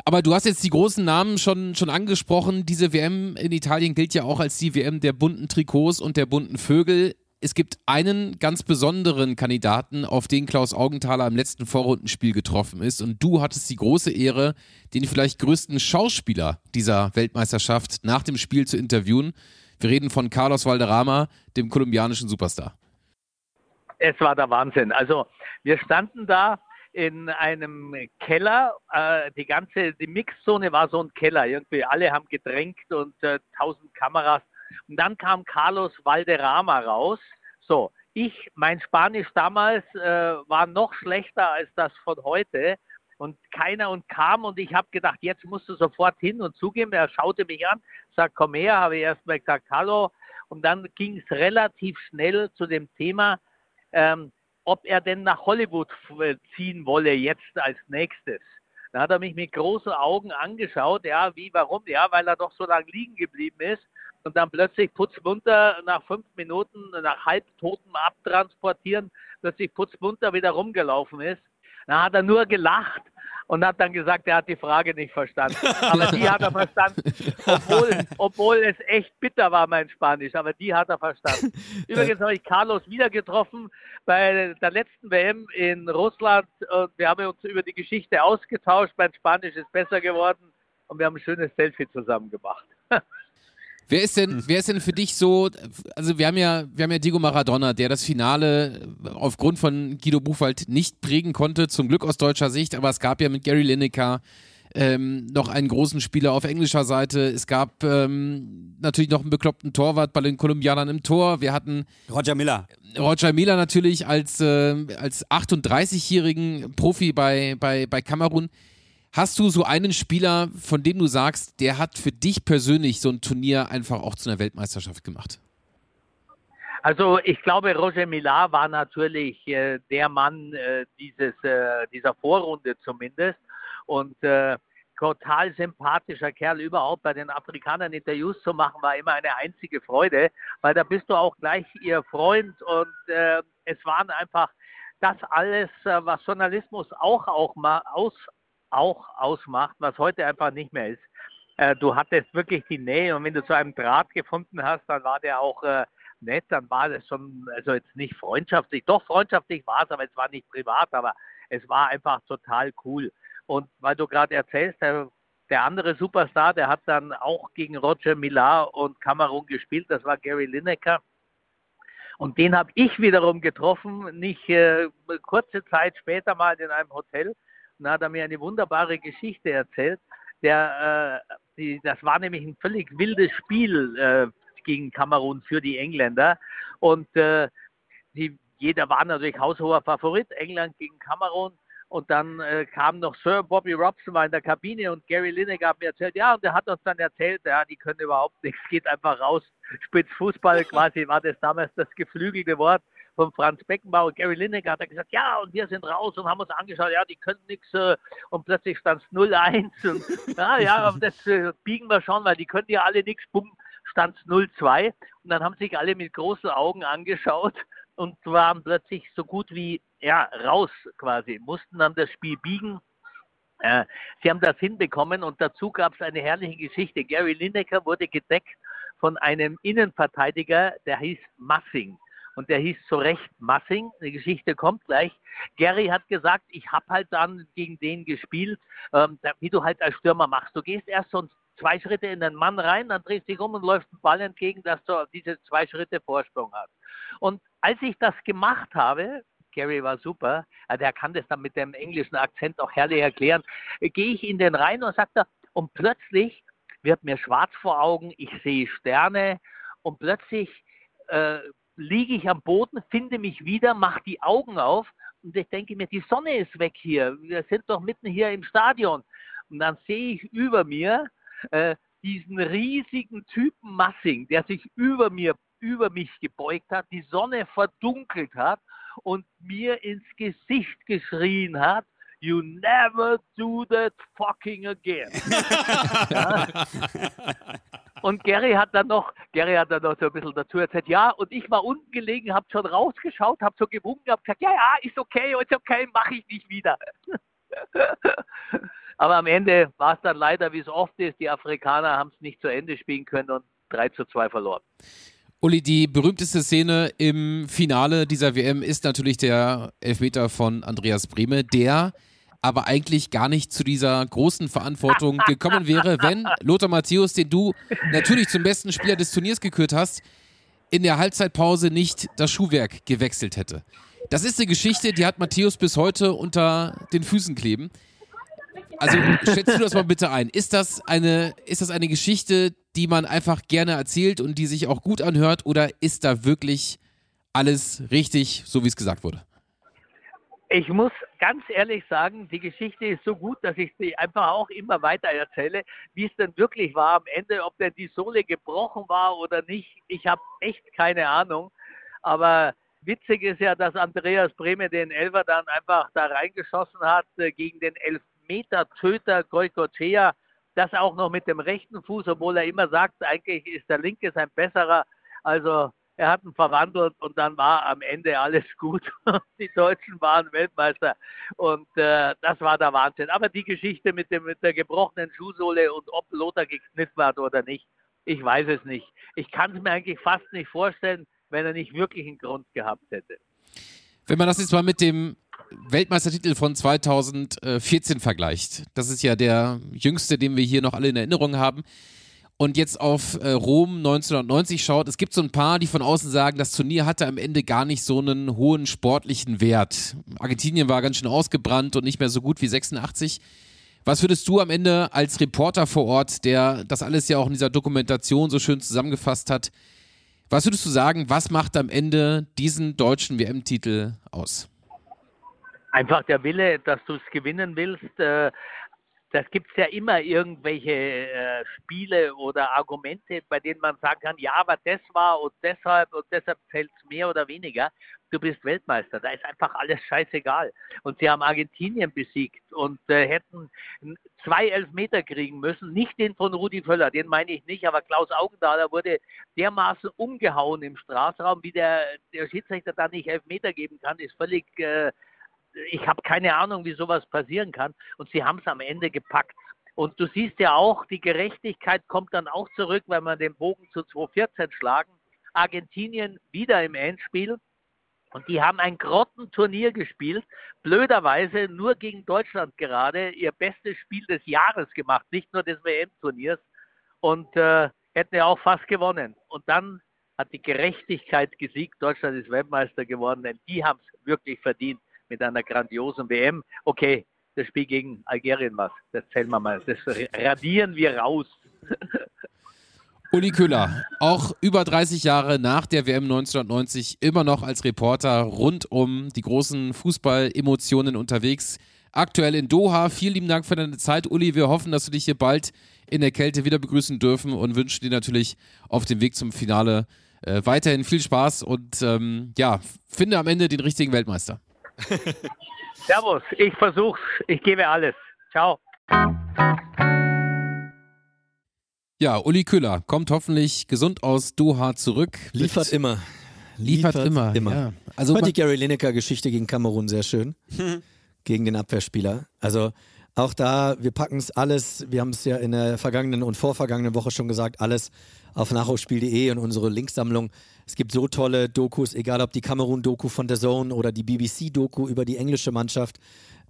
Aber du hast jetzt die großen Namen schon, schon angesprochen. Diese WM in Italien gilt ja auch als die WM der bunten Trikots und der bunten Vögel. Es gibt einen ganz besonderen Kandidaten, auf den Klaus Augenthaler im letzten Vorrundenspiel getroffen ist. Und du hattest die große Ehre, den vielleicht größten Schauspieler dieser Weltmeisterschaft nach dem Spiel zu interviewen. Wir reden von Carlos Valderrama, dem kolumbianischen Superstar. Es war der Wahnsinn. Also wir standen da in einem Keller. Äh, die ganze, die Mixzone war so ein Keller. Irgendwie alle haben gedrängt und äh, tausend Kameras. Und dann kam Carlos Valderrama raus. So, ich, mein Spanisch damals äh, war noch schlechter als das von heute. Und keiner und kam und ich habe gedacht, jetzt musst du sofort hin und zugeben. Er schaute mich an, sagt, komm her, habe ich erstmal gesagt, hallo. Und dann ging es relativ schnell zu dem Thema, ähm, ob er denn nach Hollywood ziehen wolle jetzt als nächstes. Da hat er mich mit großen Augen angeschaut, ja, wie, warum? Ja, weil er doch so lange liegen geblieben ist und dann plötzlich putzmunter nach fünf Minuten nach halbtotem Abtransportieren, plötzlich putzmunter wieder rumgelaufen ist. Da hat er nur gelacht und hat dann gesagt, er hat die Frage nicht verstanden. Aber die hat er verstanden, obwohl, obwohl es echt bitter war, mein Spanisch. Aber die hat er verstanden. Übrigens habe ich Carlos wieder getroffen bei der letzten WM in Russland und wir haben uns über die Geschichte ausgetauscht. Mein Spanisch ist besser geworden und wir haben ein schönes Selfie zusammen gemacht. Wer ist denn, wer ist denn für dich so, also wir haben ja, wir haben ja Diego Maradona, der das Finale aufgrund von Guido Buchwald nicht prägen konnte, zum Glück aus deutscher Sicht, aber es gab ja mit Gary Lineker ähm, noch einen großen Spieler auf englischer Seite. Es gab ähm, natürlich noch einen bekloppten Torwart bei den Kolumbianern im Tor. Wir hatten Roger Miller. Roger Miller natürlich als, äh, als 38-jährigen Profi bei, bei, bei Kamerun. Hast du so einen Spieler, von dem du sagst, der hat für dich persönlich so ein Turnier einfach auch zu einer Weltmeisterschaft gemacht? Also ich glaube, Roger Millar war natürlich äh, der Mann äh, dieses, äh, dieser Vorrunde zumindest und äh, total sympathischer Kerl überhaupt bei den Afrikanern Interviews zu machen, war immer eine einzige Freude, weil da bist du auch gleich ihr Freund und äh, es waren einfach das alles, äh, was Journalismus auch, auch mal aus, auch ausmacht, was heute einfach nicht mehr ist. Äh, du hattest wirklich die Nähe und wenn du zu einem Draht gefunden hast, dann war der auch äh, nett, dann war das schon, also jetzt nicht freundschaftlich, doch freundschaftlich war es, aber es war nicht privat, aber es war einfach total cool. Und weil du gerade erzählst, der, der, andere Superstar, der hat dann auch gegen Roger Millar und Kamerun gespielt, das war Gary Lineker. Und den habe ich wiederum getroffen, nicht äh, kurze Zeit später mal in einem Hotel. Da hat er mir eine wunderbare Geschichte erzählt. Der, äh, die, das war nämlich ein völlig wildes Spiel äh, gegen Kamerun für die Engländer. Und äh, die, jeder war natürlich haushoher Favorit, England gegen Kamerun. Und dann äh, kam noch Sir Bobby Robson war in der Kabine und Gary Lineker hat mir erzählt, ja, und der hat uns dann erzählt, ja, die können überhaupt nichts, geht einfach raus, spitzt Fußball, quasi war das damals das geflügelte Wort von Franz Beckenbauer, Gary Lineker hat er gesagt, ja, und wir sind raus und haben uns angeschaut, ja, die können nichts äh, und plötzlich stand es 0-1 und [laughs] ja, ja, das äh, biegen wir schon, weil die können ja alle nichts, bumm, stand es 0-2 und dann haben sich alle mit großen Augen angeschaut und waren plötzlich so gut wie ja, raus quasi, mussten dann das Spiel biegen. Äh, sie haben das hinbekommen und dazu gab es eine herrliche Geschichte. Gary Lineker wurde gedeckt von einem Innenverteidiger, der hieß Massing und der hieß zu Recht Massing. Die Geschichte kommt gleich. Gary hat gesagt, ich habe halt dann gegen den gespielt, ähm, wie du halt als Stürmer machst. Du gehst erst so zwei Schritte in den Mann rein, dann drehst dich um und läufst den Ball entgegen, dass du diese zwei Schritte Vorsprung hast. Und als ich das gemacht habe, Gary war super, der kann das dann mit dem englischen Akzent auch herrlich erklären, gehe ich in den rein und sagt er, und plötzlich wird mir schwarz vor Augen, ich sehe Sterne und plötzlich äh, liege ich am Boden, finde mich wieder, mache die Augen auf und ich denke mir, die Sonne ist weg hier. Wir sind doch mitten hier im Stadion. Und dann sehe ich über mir äh, diesen riesigen Typen Massing, der sich über mir, über mich gebeugt hat, die Sonne verdunkelt hat und mir ins Gesicht geschrien hat, You never do that fucking again. [laughs] ja. [laughs] Und Gary hat dann noch, Gary hat dann noch so ein bisschen dazu erzählt, ja, und ich war unten gelegen, habe schon rausgeschaut, habe so gewunken, habe gesagt, ja, ja, ist okay, ist okay, mache ich nicht wieder. [laughs] Aber am Ende war es dann leider, wie es oft ist, die Afrikaner haben es nicht zu Ende spielen können und 3 zu 2 verloren. Uli, die berühmteste Szene im Finale dieser WM ist natürlich der Elfmeter von Andreas Brehme, der aber eigentlich gar nicht zu dieser großen Verantwortung gekommen wäre, wenn Lothar Matthäus, den du natürlich zum besten Spieler des Turniers gekürt hast, in der Halbzeitpause nicht das Schuhwerk gewechselt hätte. Das ist eine Geschichte, die hat Matthäus bis heute unter den Füßen kleben. Also schätzt du das mal bitte ein. Ist das eine, ist das eine Geschichte, die man einfach gerne erzählt und die sich auch gut anhört, oder ist da wirklich alles richtig, so wie es gesagt wurde? Ich muss ganz ehrlich sagen, die Geschichte ist so gut, dass ich sie einfach auch immer weiter erzähle, wie es denn wirklich war am Ende, ob denn die Sohle gebrochen war oder nicht. Ich habe echt keine Ahnung. Aber witzig ist ja, dass Andreas Brehme den Elfer dann einfach da reingeschossen hat äh, gegen den Elfmeter-Töter Goicochea. Das auch noch mit dem rechten Fuß, obwohl er immer sagt, eigentlich ist der linke sein besserer. Also er hat ihn verwandelt und dann war am Ende alles gut. [laughs] Die Deutschen waren Weltmeister und äh, das war der Wahnsinn. Aber die Geschichte mit, dem, mit der gebrochenen Schuhsohle und ob Lothar gekniffen hat oder nicht, ich weiß es nicht. Ich kann es mir eigentlich fast nicht vorstellen, wenn er nicht wirklich einen Grund gehabt hätte. Wenn man das jetzt mal mit dem Weltmeistertitel von 2014 vergleicht, das ist ja der jüngste, den wir hier noch alle in Erinnerung haben, und jetzt auf äh, Rom 1990 schaut, es gibt so ein paar, die von außen sagen, das Turnier hatte am Ende gar nicht so einen hohen sportlichen Wert. Argentinien war ganz schön ausgebrannt und nicht mehr so gut wie 86. Was würdest du am Ende als Reporter vor Ort, der das alles ja auch in dieser Dokumentation so schön zusammengefasst hat, was würdest du sagen, was macht am Ende diesen deutschen WM-Titel aus? Einfach der Wille, dass du es gewinnen willst, äh, das gibt es ja immer irgendwelche äh, Spiele oder Argumente, bei denen man sagen kann, ja, aber das war und deshalb und deshalb fällt es mehr oder weniger. Du bist Weltmeister, da ist einfach alles scheißegal. Und sie haben Argentinien besiegt und äh, hätten zwei Elfmeter kriegen müssen, nicht den von Rudi Völler, den meine ich nicht, aber Klaus Augendahler wurde dermaßen umgehauen im Strafraum, wie der, der Schiedsrichter da nicht Elfmeter geben kann, ist völlig äh, ich habe keine Ahnung, wie sowas passieren kann. Und sie haben es am Ende gepackt. Und du siehst ja auch, die Gerechtigkeit kommt dann auch zurück, wenn wir den Bogen zu 2014 schlagen. Argentinien wieder im Endspiel. Und die haben ein Grottenturnier gespielt, blöderweise nur gegen Deutschland gerade, ihr bestes Spiel des Jahres gemacht, nicht nur des WM-Turniers. Und äh, hätten ja auch fast gewonnen. Und dann hat die Gerechtigkeit gesiegt. Deutschland ist Weltmeister geworden, denn die haben es wirklich verdient mit einer grandiosen WM. Okay, das Spiel gegen Algerien was, das zählen wir mal, das radieren wir raus. [laughs] Uli Köhler, auch über 30 Jahre nach der WM 1990 immer noch als Reporter rund um die großen Fußball-Emotionen unterwegs. Aktuell in Doha. Vielen lieben Dank für deine Zeit, Uli. Wir hoffen, dass wir dich hier bald in der Kälte wieder begrüßen dürfen und wünschen dir natürlich auf dem Weg zum Finale äh, weiterhin viel Spaß und ähm, ja, finde am Ende den richtigen Weltmeister. [laughs] Servus, ich versuch's, ich gebe alles. Ciao. Ja, Uli Köhler kommt hoffentlich gesund aus Doha zurück. Liefert immer. Liefert, Liefert immer. immer. Ja. Also fand die Gary Lineker-Geschichte gegen Kamerun sehr schön. [laughs] gegen den Abwehrspieler. Also auch da, wir packen es alles, wir haben es ja in der vergangenen und vorvergangenen Woche schon gesagt, alles auf nachholspiel.de und unsere Linksammlung. Es gibt so tolle Dokus, egal ob die Kamerun-Doku von The Zone oder die BBC-Doku über die englische Mannschaft.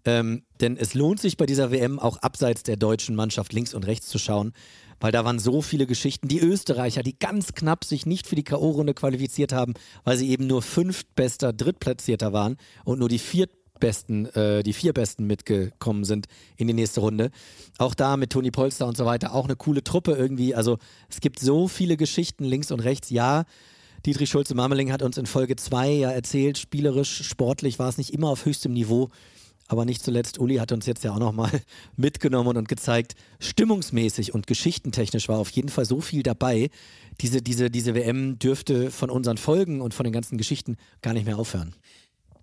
Ähm, denn es lohnt sich bei dieser WM auch abseits der deutschen Mannschaft links und rechts zu schauen, weil da waren so viele Geschichten. Die Österreicher, die ganz knapp sich nicht für die K.O.-Runde qualifiziert haben, weil sie eben nur fünftbester Drittplatzierter waren und nur die viert besten, äh, die vier besten mitgekommen sind in die nächste Runde. Auch da mit Toni Polster und so weiter, auch eine coole Truppe irgendwie. Also es gibt so viele Geschichten links und rechts. Ja, Dietrich Schulze-Marmeling hat uns in Folge 2 ja erzählt, spielerisch, sportlich war es nicht immer auf höchstem Niveau. Aber nicht zuletzt, Uli hat uns jetzt ja auch nochmal [laughs] mitgenommen und gezeigt, stimmungsmäßig und geschichtentechnisch war auf jeden Fall so viel dabei. Diese, diese, diese WM dürfte von unseren Folgen und von den ganzen Geschichten gar nicht mehr aufhören.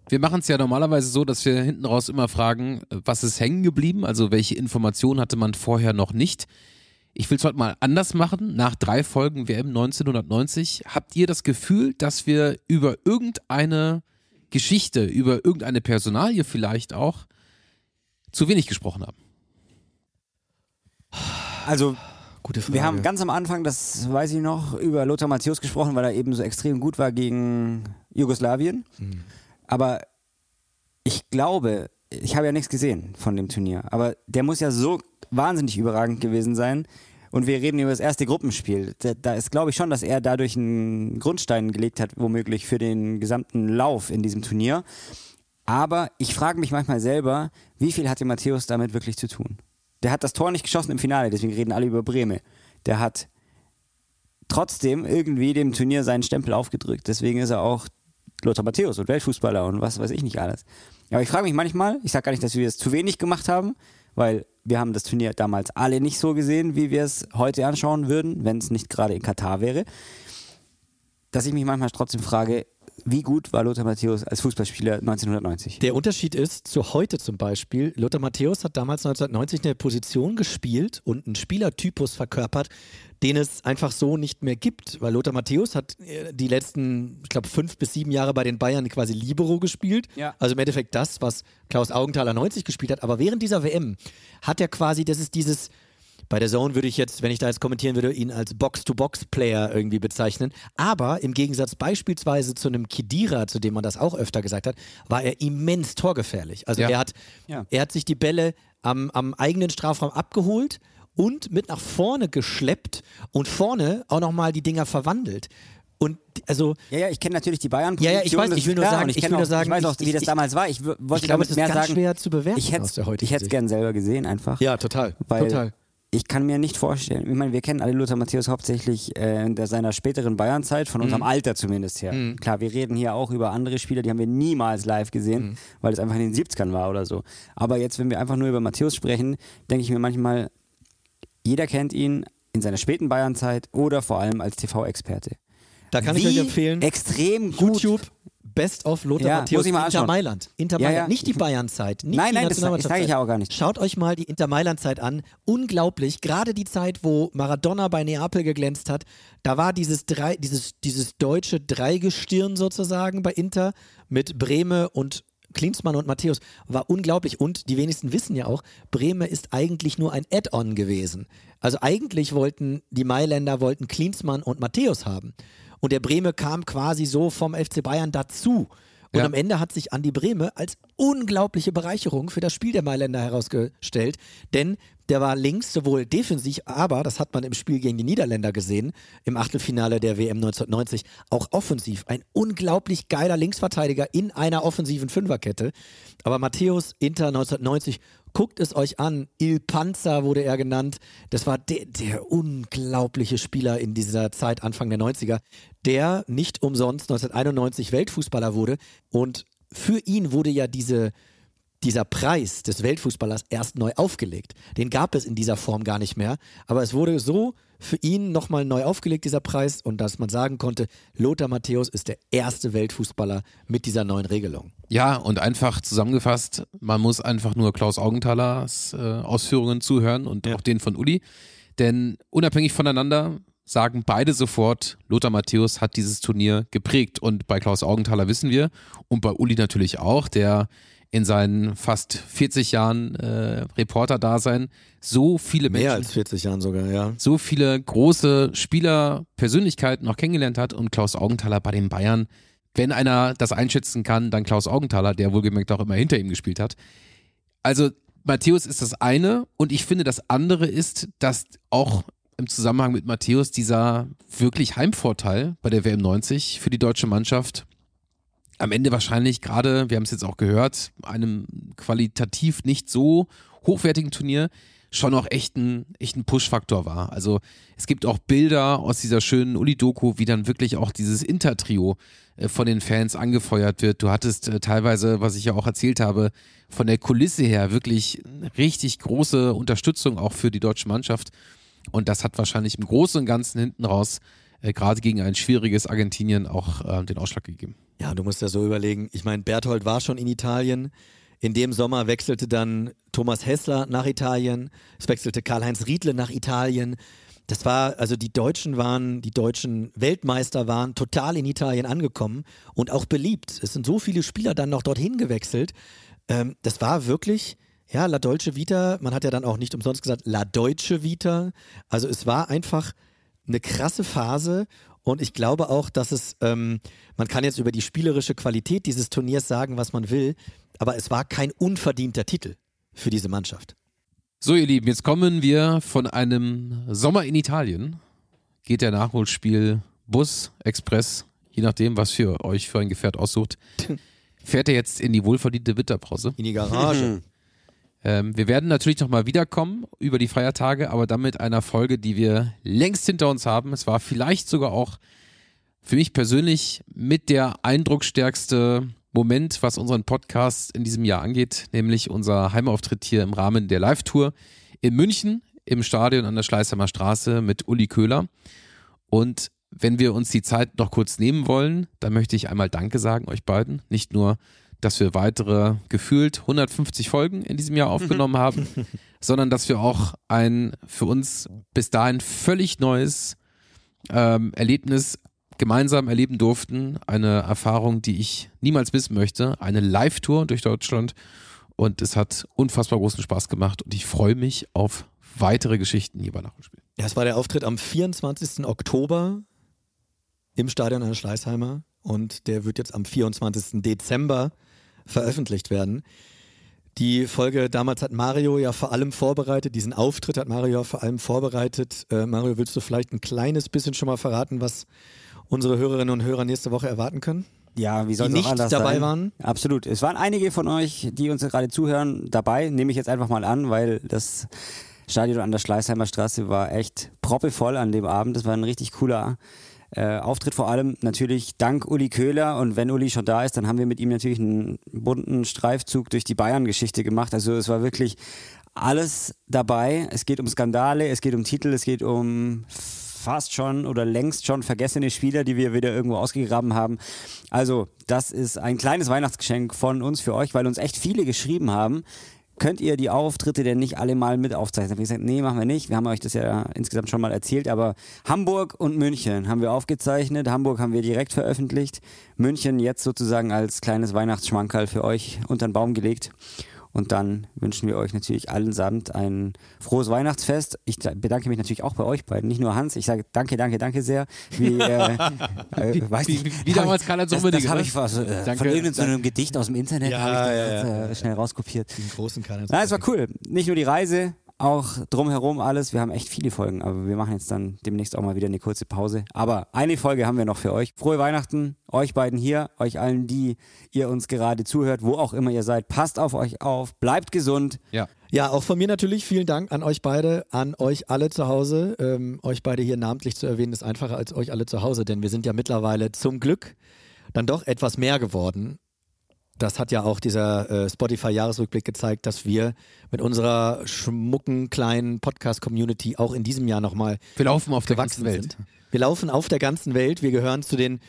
Wir machen es ja normalerweise so, dass wir hinten raus immer fragen, was ist hängen geblieben, also welche Informationen hatte man vorher noch nicht. Ich will es heute mal anders machen. Nach drei Folgen WM 1990 habt ihr das Gefühl, dass wir über irgendeine Geschichte, über irgendeine Personalie vielleicht auch zu wenig gesprochen haben? Also, Gute Frage. wir haben ganz am Anfang, das weiß ich noch, über Lothar Matthäus gesprochen, weil er eben so extrem gut war gegen Jugoslawien. Hm. Aber ich glaube, ich habe ja nichts gesehen von dem Turnier, aber der muss ja so wahnsinnig überragend gewesen sein. Und wir reden über das erste Gruppenspiel. Da, ist, glaube ich, schon, dass er dadurch einen Grundstein gelegt hat, womöglich für den gesamten Lauf in diesem Turnier. Aber ich frage mich manchmal selber, wie viel hatte Matthäus damit wirklich zu tun? Der hat das Tor nicht geschossen im Finale, deswegen reden alle über Breme. Der hat trotzdem irgendwie dem Turnier seinen Stempel aufgedrückt. Deswegen ist er auch Lothar Matthäus und Weltfußballer und was weiß ich nicht alles. Aber ich frage mich manchmal, ich sage gar nicht, dass wir es zu wenig gemacht haben, weil wir haben das Turnier damals alle nicht so gesehen, wie wir es heute anschauen würden, wenn es nicht gerade in Katar wäre. Dass ich mich manchmal trotzdem frage, wie gut war Lothar Matthäus als Fußballspieler 1990? Der Unterschied ist zu heute zum Beispiel, Lothar Matthäus hat damals 1990 eine Position gespielt und einen Spielertypus verkörpert, den es einfach so nicht mehr gibt. Weil Lothar Matthäus hat äh, die letzten, ich glaube, fünf bis sieben Jahre bei den Bayern quasi Libero gespielt. Ja. Also im Endeffekt das, was Klaus Augenthaler 90 gespielt hat. Aber während dieser WM hat er quasi, das ist dieses, bei der Zone würde ich jetzt, wenn ich da jetzt kommentieren würde, ihn als Box-to-Box-Player irgendwie bezeichnen. Aber im Gegensatz beispielsweise zu einem Kidira, zu dem man das auch öfter gesagt hat, war er immens torgefährlich. Also Ja. er, hat, Ja. er hat sich die Bälle am, am eigenen Strafraum abgeholt und mit nach vorne geschleppt und vorne auch nochmal die Dinger verwandelt. Und also Ja, ja, ich kenne natürlich die bayern Ja, ja, ich weiß, das ich will nur klar, sagen- ich, ich will nur auch, sagen, ich weiß auch, ich- wie das ich- damals war. Ich wollte ich glaube, damit es ist mehr ganz sagen, schwer zu bewerten ich hätte es gern selber gesehen einfach. Ja, total. Weil total. Ich kann mir nicht vorstellen, ich meine, wir kennen alle Lothar Matthäus hauptsächlich äh, in der, seiner späteren Bayern-Zeit, von unserem Mhm. Alter zumindest her. Mhm. Klar, wir reden hier auch über andere Spieler, die haben wir niemals live gesehen, Mhm. weil es einfach in den 70ern war oder so. Aber jetzt, wenn wir einfach nur über Matthäus sprechen, denke ich mir manchmal, jeder kennt ihn in seiner späten Bayern-Zeit oder vor allem als TV-Experte. Da kann ich Wie euch empfehlen. Extrem gut. YouTube Best of Lothar Ja, Matthäus ich Inter anschauen. Mailand. Inter Ja, Mailand. ja. Nicht die Bayern-Zeit. nicht Nein, nein, das sage ich Nationalmannschaftszeit. ja auch gar nicht. Schaut euch mal die Inter Mailand-Zeit an. Unglaublich. Gerade die Zeit, wo Maradona bei Neapel geglänzt hat, da war dieses, drei, dieses, dieses deutsche Dreigestirn sozusagen bei Inter mit Breme und Klinsmann und Matthäus war unglaublich und die wenigsten wissen ja auch, Breme ist eigentlich nur ein Add-on gewesen. Also eigentlich wollten die Mailänder wollten Klinsmann und Matthäus haben und der Breme kam quasi so vom FC Bayern dazu. Und Ja. am Ende hat sich Andi Breme als unglaubliche Bereicherung für das Spiel der Mailänder herausgestellt, denn der war links sowohl defensiv, aber das hat man im Spiel gegen die Niederländer gesehen, im Achtelfinale der WM 1990, auch offensiv. Ein unglaublich geiler Linksverteidiger in einer offensiven Fünferkette. Aber Matthäus Inter 1990, guckt es euch an. Il Panzer wurde er genannt. Das war der, der unglaubliche Spieler in dieser Zeit, Anfang der 90er, der nicht umsonst 1991 Weltfußballer wurde. Und für ihn wurde ja diese, dieser Preis des Weltfußballers erst neu aufgelegt. Den gab es in dieser Form gar nicht mehr. Aber es wurde so für ihn nochmal neu aufgelegt, dieser Preis, und dass man sagen konnte, Lothar Matthäus ist der erste Weltfußballer mit dieser neuen Regelung. Ja, und einfach zusammengefasst, man muss einfach nur Klaus Augenthalers äh, Ausführungen zuhören und auch den von Uli. Denn unabhängig voneinander sagen beide sofort, Lothar Matthäus hat dieses Turnier geprägt. Und bei Klaus Augenthaler wissen wir und bei Uli natürlich auch, der in seinen fast 40 Jahren äh, Reporter-Dasein so viele Mehr Menschen als 40 Jahren sogar, ja. so viele große Spielerpersönlichkeiten noch kennengelernt hat und Klaus Augenthaler bei den Bayern, wenn einer das einschätzen kann, dann Klaus Augenthaler, der wohlgemerkt auch immer hinter ihm gespielt hat. Also Matthäus ist das eine und ich finde das andere ist, dass auch im Zusammenhang mit Matthäus dieser wirklich Heimvorteil bei der WM 90 für die deutsche Mannschaft am Ende wahrscheinlich gerade, wir haben es jetzt auch gehört, einem qualitativ nicht so hochwertigen Turnier schon auch echt ein, echt ein Push-Faktor war. Also es gibt auch Bilder aus dieser schönen Uli-Doku, wie dann wirklich auch dieses Intertrio äh, von den Fans angefeuert wird. Du hattest äh, teilweise, was ich ja auch erzählt habe, von der Kulisse her wirklich richtig große Unterstützung auch für die deutsche Mannschaft. Und das hat wahrscheinlich im Großen und Ganzen hinten raus äh, gerade gegen ein schwieriges Argentinien auch den Ausschlag gegeben. Ja, du musst ja so überlegen. Ich meine, Berthold war schon in Italien. In dem Sommer wechselte dann Thomas Hessler nach Italien. Es wechselte Karl-Heinz Riedle nach Italien. Das war, also die Deutschen waren, die deutschen Weltmeister waren total in Italien angekommen und auch beliebt. Es sind so viele Spieler dann noch dorthin gewechselt. Ähm, das war wirklich, ja, La Dolce Vita. Man hat ja dann auch nicht umsonst gesagt, La Deutsche Vita. Also es war einfach eine krasse Phase und ich glaube auch, dass es, ähm, man kann jetzt über die spielerische Qualität dieses Turniers sagen, was man will, aber es war kein unverdienter Titel für diese Mannschaft. So, ihr Lieben, jetzt kommen wir von einem Sommer in Italien. Geht der Nachholspiel Bus, Express, je nachdem, was für euch für ein Gefährt aussucht, [laughs] fährt er jetzt in die wohlverdiente Winterpause. In die Garage. [laughs] Ähm, wir werden natürlich nochmal wiederkommen über die Feiertage, aber dann mit einer Folge, die wir längst hinter uns haben. Es war vielleicht sogar auch für mich persönlich mit der eindrucksstärkste Moment, was unseren Podcast in diesem Jahr angeht, nämlich unser Heimauftritt hier im Rahmen der Live-Tour in München im Stadion an der Schleißheimer Straße mit Uli Köhler. Und wenn wir uns die Zeit noch kurz nehmen wollen, dann möchte ich einmal Danke sagen euch beiden. Nicht nur dass wir weitere gefühlt 150 Folgen in diesem Jahr aufgenommen haben, [laughs] sondern dass wir auch ein für uns bis dahin völlig neues ähm, Erlebnis gemeinsam erleben durften. Eine Erfahrung, die ich niemals missen möchte. Eine Live-Tour durch Deutschland. Und es hat unfassbar großen Spaß gemacht und ich freue mich auf weitere Geschichten hier bei Nachholspiel. Ja, es war der Auftritt am 24. Oktober im Stadion an der Schleißheimer und der wird jetzt am 24. Dezember veröffentlicht werden. Die Folge damals hat Mario ja vor allem vorbereitet, diesen Auftritt hat Mario ja vor allem vorbereitet. Äh, Mario, willst du vielleicht ein kleines bisschen schon mal verraten, was unsere Hörerinnen und Hörer nächste Woche erwarten können? Ja, wie soll die es auch nicht anders dabei sein? waren? Absolut. Es waren einige von euch, die uns gerade zuhören, dabei. Nehme ich jetzt einfach mal an, weil das Stadion an der Schleißheimer Straße war echt proppevoll an dem Abend. Das war ein richtig cooler äh, Auftritt. Vor allem natürlich dank Uli Köhler. Und wenn Uli schon da ist, dann haben wir mit ihm natürlich einen bunten Streifzug durch die Bayern-Geschichte gemacht. Also es war wirklich alles dabei. Es geht um Skandale, es geht um Titel, es geht um fast schon oder längst schon vergessene Spieler, die wir wieder irgendwo ausgegraben haben. Also, das ist ein kleines Weihnachtsgeschenk von uns für euch, weil uns echt viele geschrieben haben. Könnt ihr die Auftritte denn nicht alle mal mit aufzeichnen? Ich gesagt, nee, machen wir nicht. Wir haben euch das ja insgesamt schon mal erzählt, aber Hamburg und München haben wir aufgezeichnet. Hamburg haben wir direkt veröffentlicht. München jetzt sozusagen als kleines Weihnachtsschmankerl für euch unter den Baum gelegt. Und dann wünschen wir euch natürlich allesamt ein frohes Weihnachtsfest. Ich bedanke mich natürlich auch bei euch beiden, nicht nur Hans. Ich sage danke, danke, danke sehr. Wie, äh, [laughs] äh, weiß Wie- wie hab damals Karl-Heinz Das, das habe ne? ich was, äh, von irgendeinem Gedicht aus dem Internet Ja, das ja, ja. äh, schnell rauskopiert. Den großen Kanal. Nein, es war cool. Nicht nur die Reise, auch drumherum alles. Wir haben echt viele Folgen, aber wir machen jetzt dann demnächst auch mal wieder eine kurze Pause. Aber eine Folge haben wir noch für euch. Frohe Weihnachten, euch beiden hier, euch allen, die ihr uns gerade zuhört, wo auch immer ihr seid. Passt auf euch auf, bleibt gesund. Ja. Ja, auch von mir natürlich vielen Dank an euch beide, an euch alle zu Hause. Ähm, euch beide hier namentlich zu erwähnen, ist einfacher als euch alle zu Hause, denn wir sind ja mittlerweile zum Glück dann doch etwas mehr geworden. Das hat ja auch dieser äh, Spotify-Jahresrückblick gezeigt, dass wir mit unserer schmucken kleinen Podcast-Community auch in diesem Jahr nochmal Wir laufen auf der ganzen Welt. sind. Wir laufen auf der ganzen Welt. Wir gehören zu den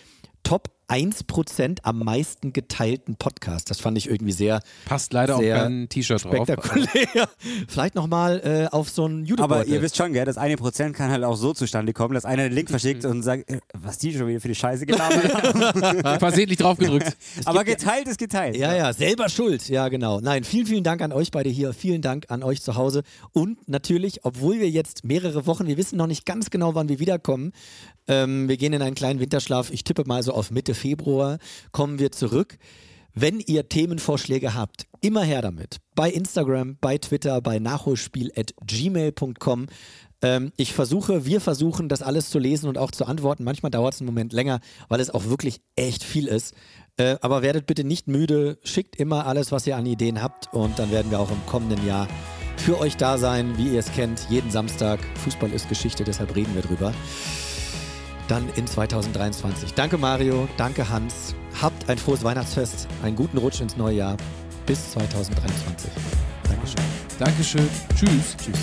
Top 1% am meisten geteilten Podcasts. Das fand ich irgendwie sehr Passt leider sehr auf kein T-Shirt drauf. spektakulär. [laughs] Vielleicht nochmal äh, auf so ein youtube Aber ihr wisst schon, gell, das eine Prozent kann halt auch so zustande kommen, dass einer den Link verschickt und sagt, äh, was die schon wieder für die Scheiße gelabert haben. [laughs] Versehentlich draufgedrückt. [laughs] Aber geteilt ist geteilt. Ja, ja, selber schuld. Ja, genau. Nein, vielen, vielen Dank an euch beide hier. Vielen Dank an euch zu Hause. Und natürlich, obwohl wir jetzt mehrere Wochen, wir wissen noch nicht ganz genau, wann wir wiederkommen. Ähm, wir gehen in einen kleinen Winterschlaf. Ich tippe mal so auf Mitte Februar kommen wir zurück. Wenn ihr Themenvorschläge habt, immer her damit. Bei Instagram, bei Twitter, bei nachholspiel.gmail.com. Ähm, ich versuche, wir versuchen, das alles zu lesen und auch zu antworten. Manchmal dauert es einen Moment länger, weil es auch wirklich echt viel ist. Äh, aber werdet bitte nicht müde. Schickt immer alles, was ihr an Ideen habt. Und dann werden wir auch im kommenden Jahr für euch da sein, wie ihr es kennt. Jeden Samstag. Fußball ist Geschichte, deshalb reden wir drüber. Dann in 2023. Danke Mario, danke Hans. Habt ein frohes Weihnachtsfest, einen guten Rutsch ins neue Jahr. Bis 2023. Dankeschön. Dankeschön. Tschüss. Tschüss.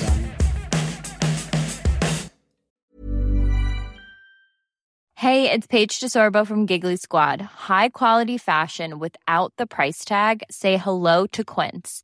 Hey, it's Paige DeSorbo from Giggly Squad. High quality fashion without the price tag. Say hello to Quince.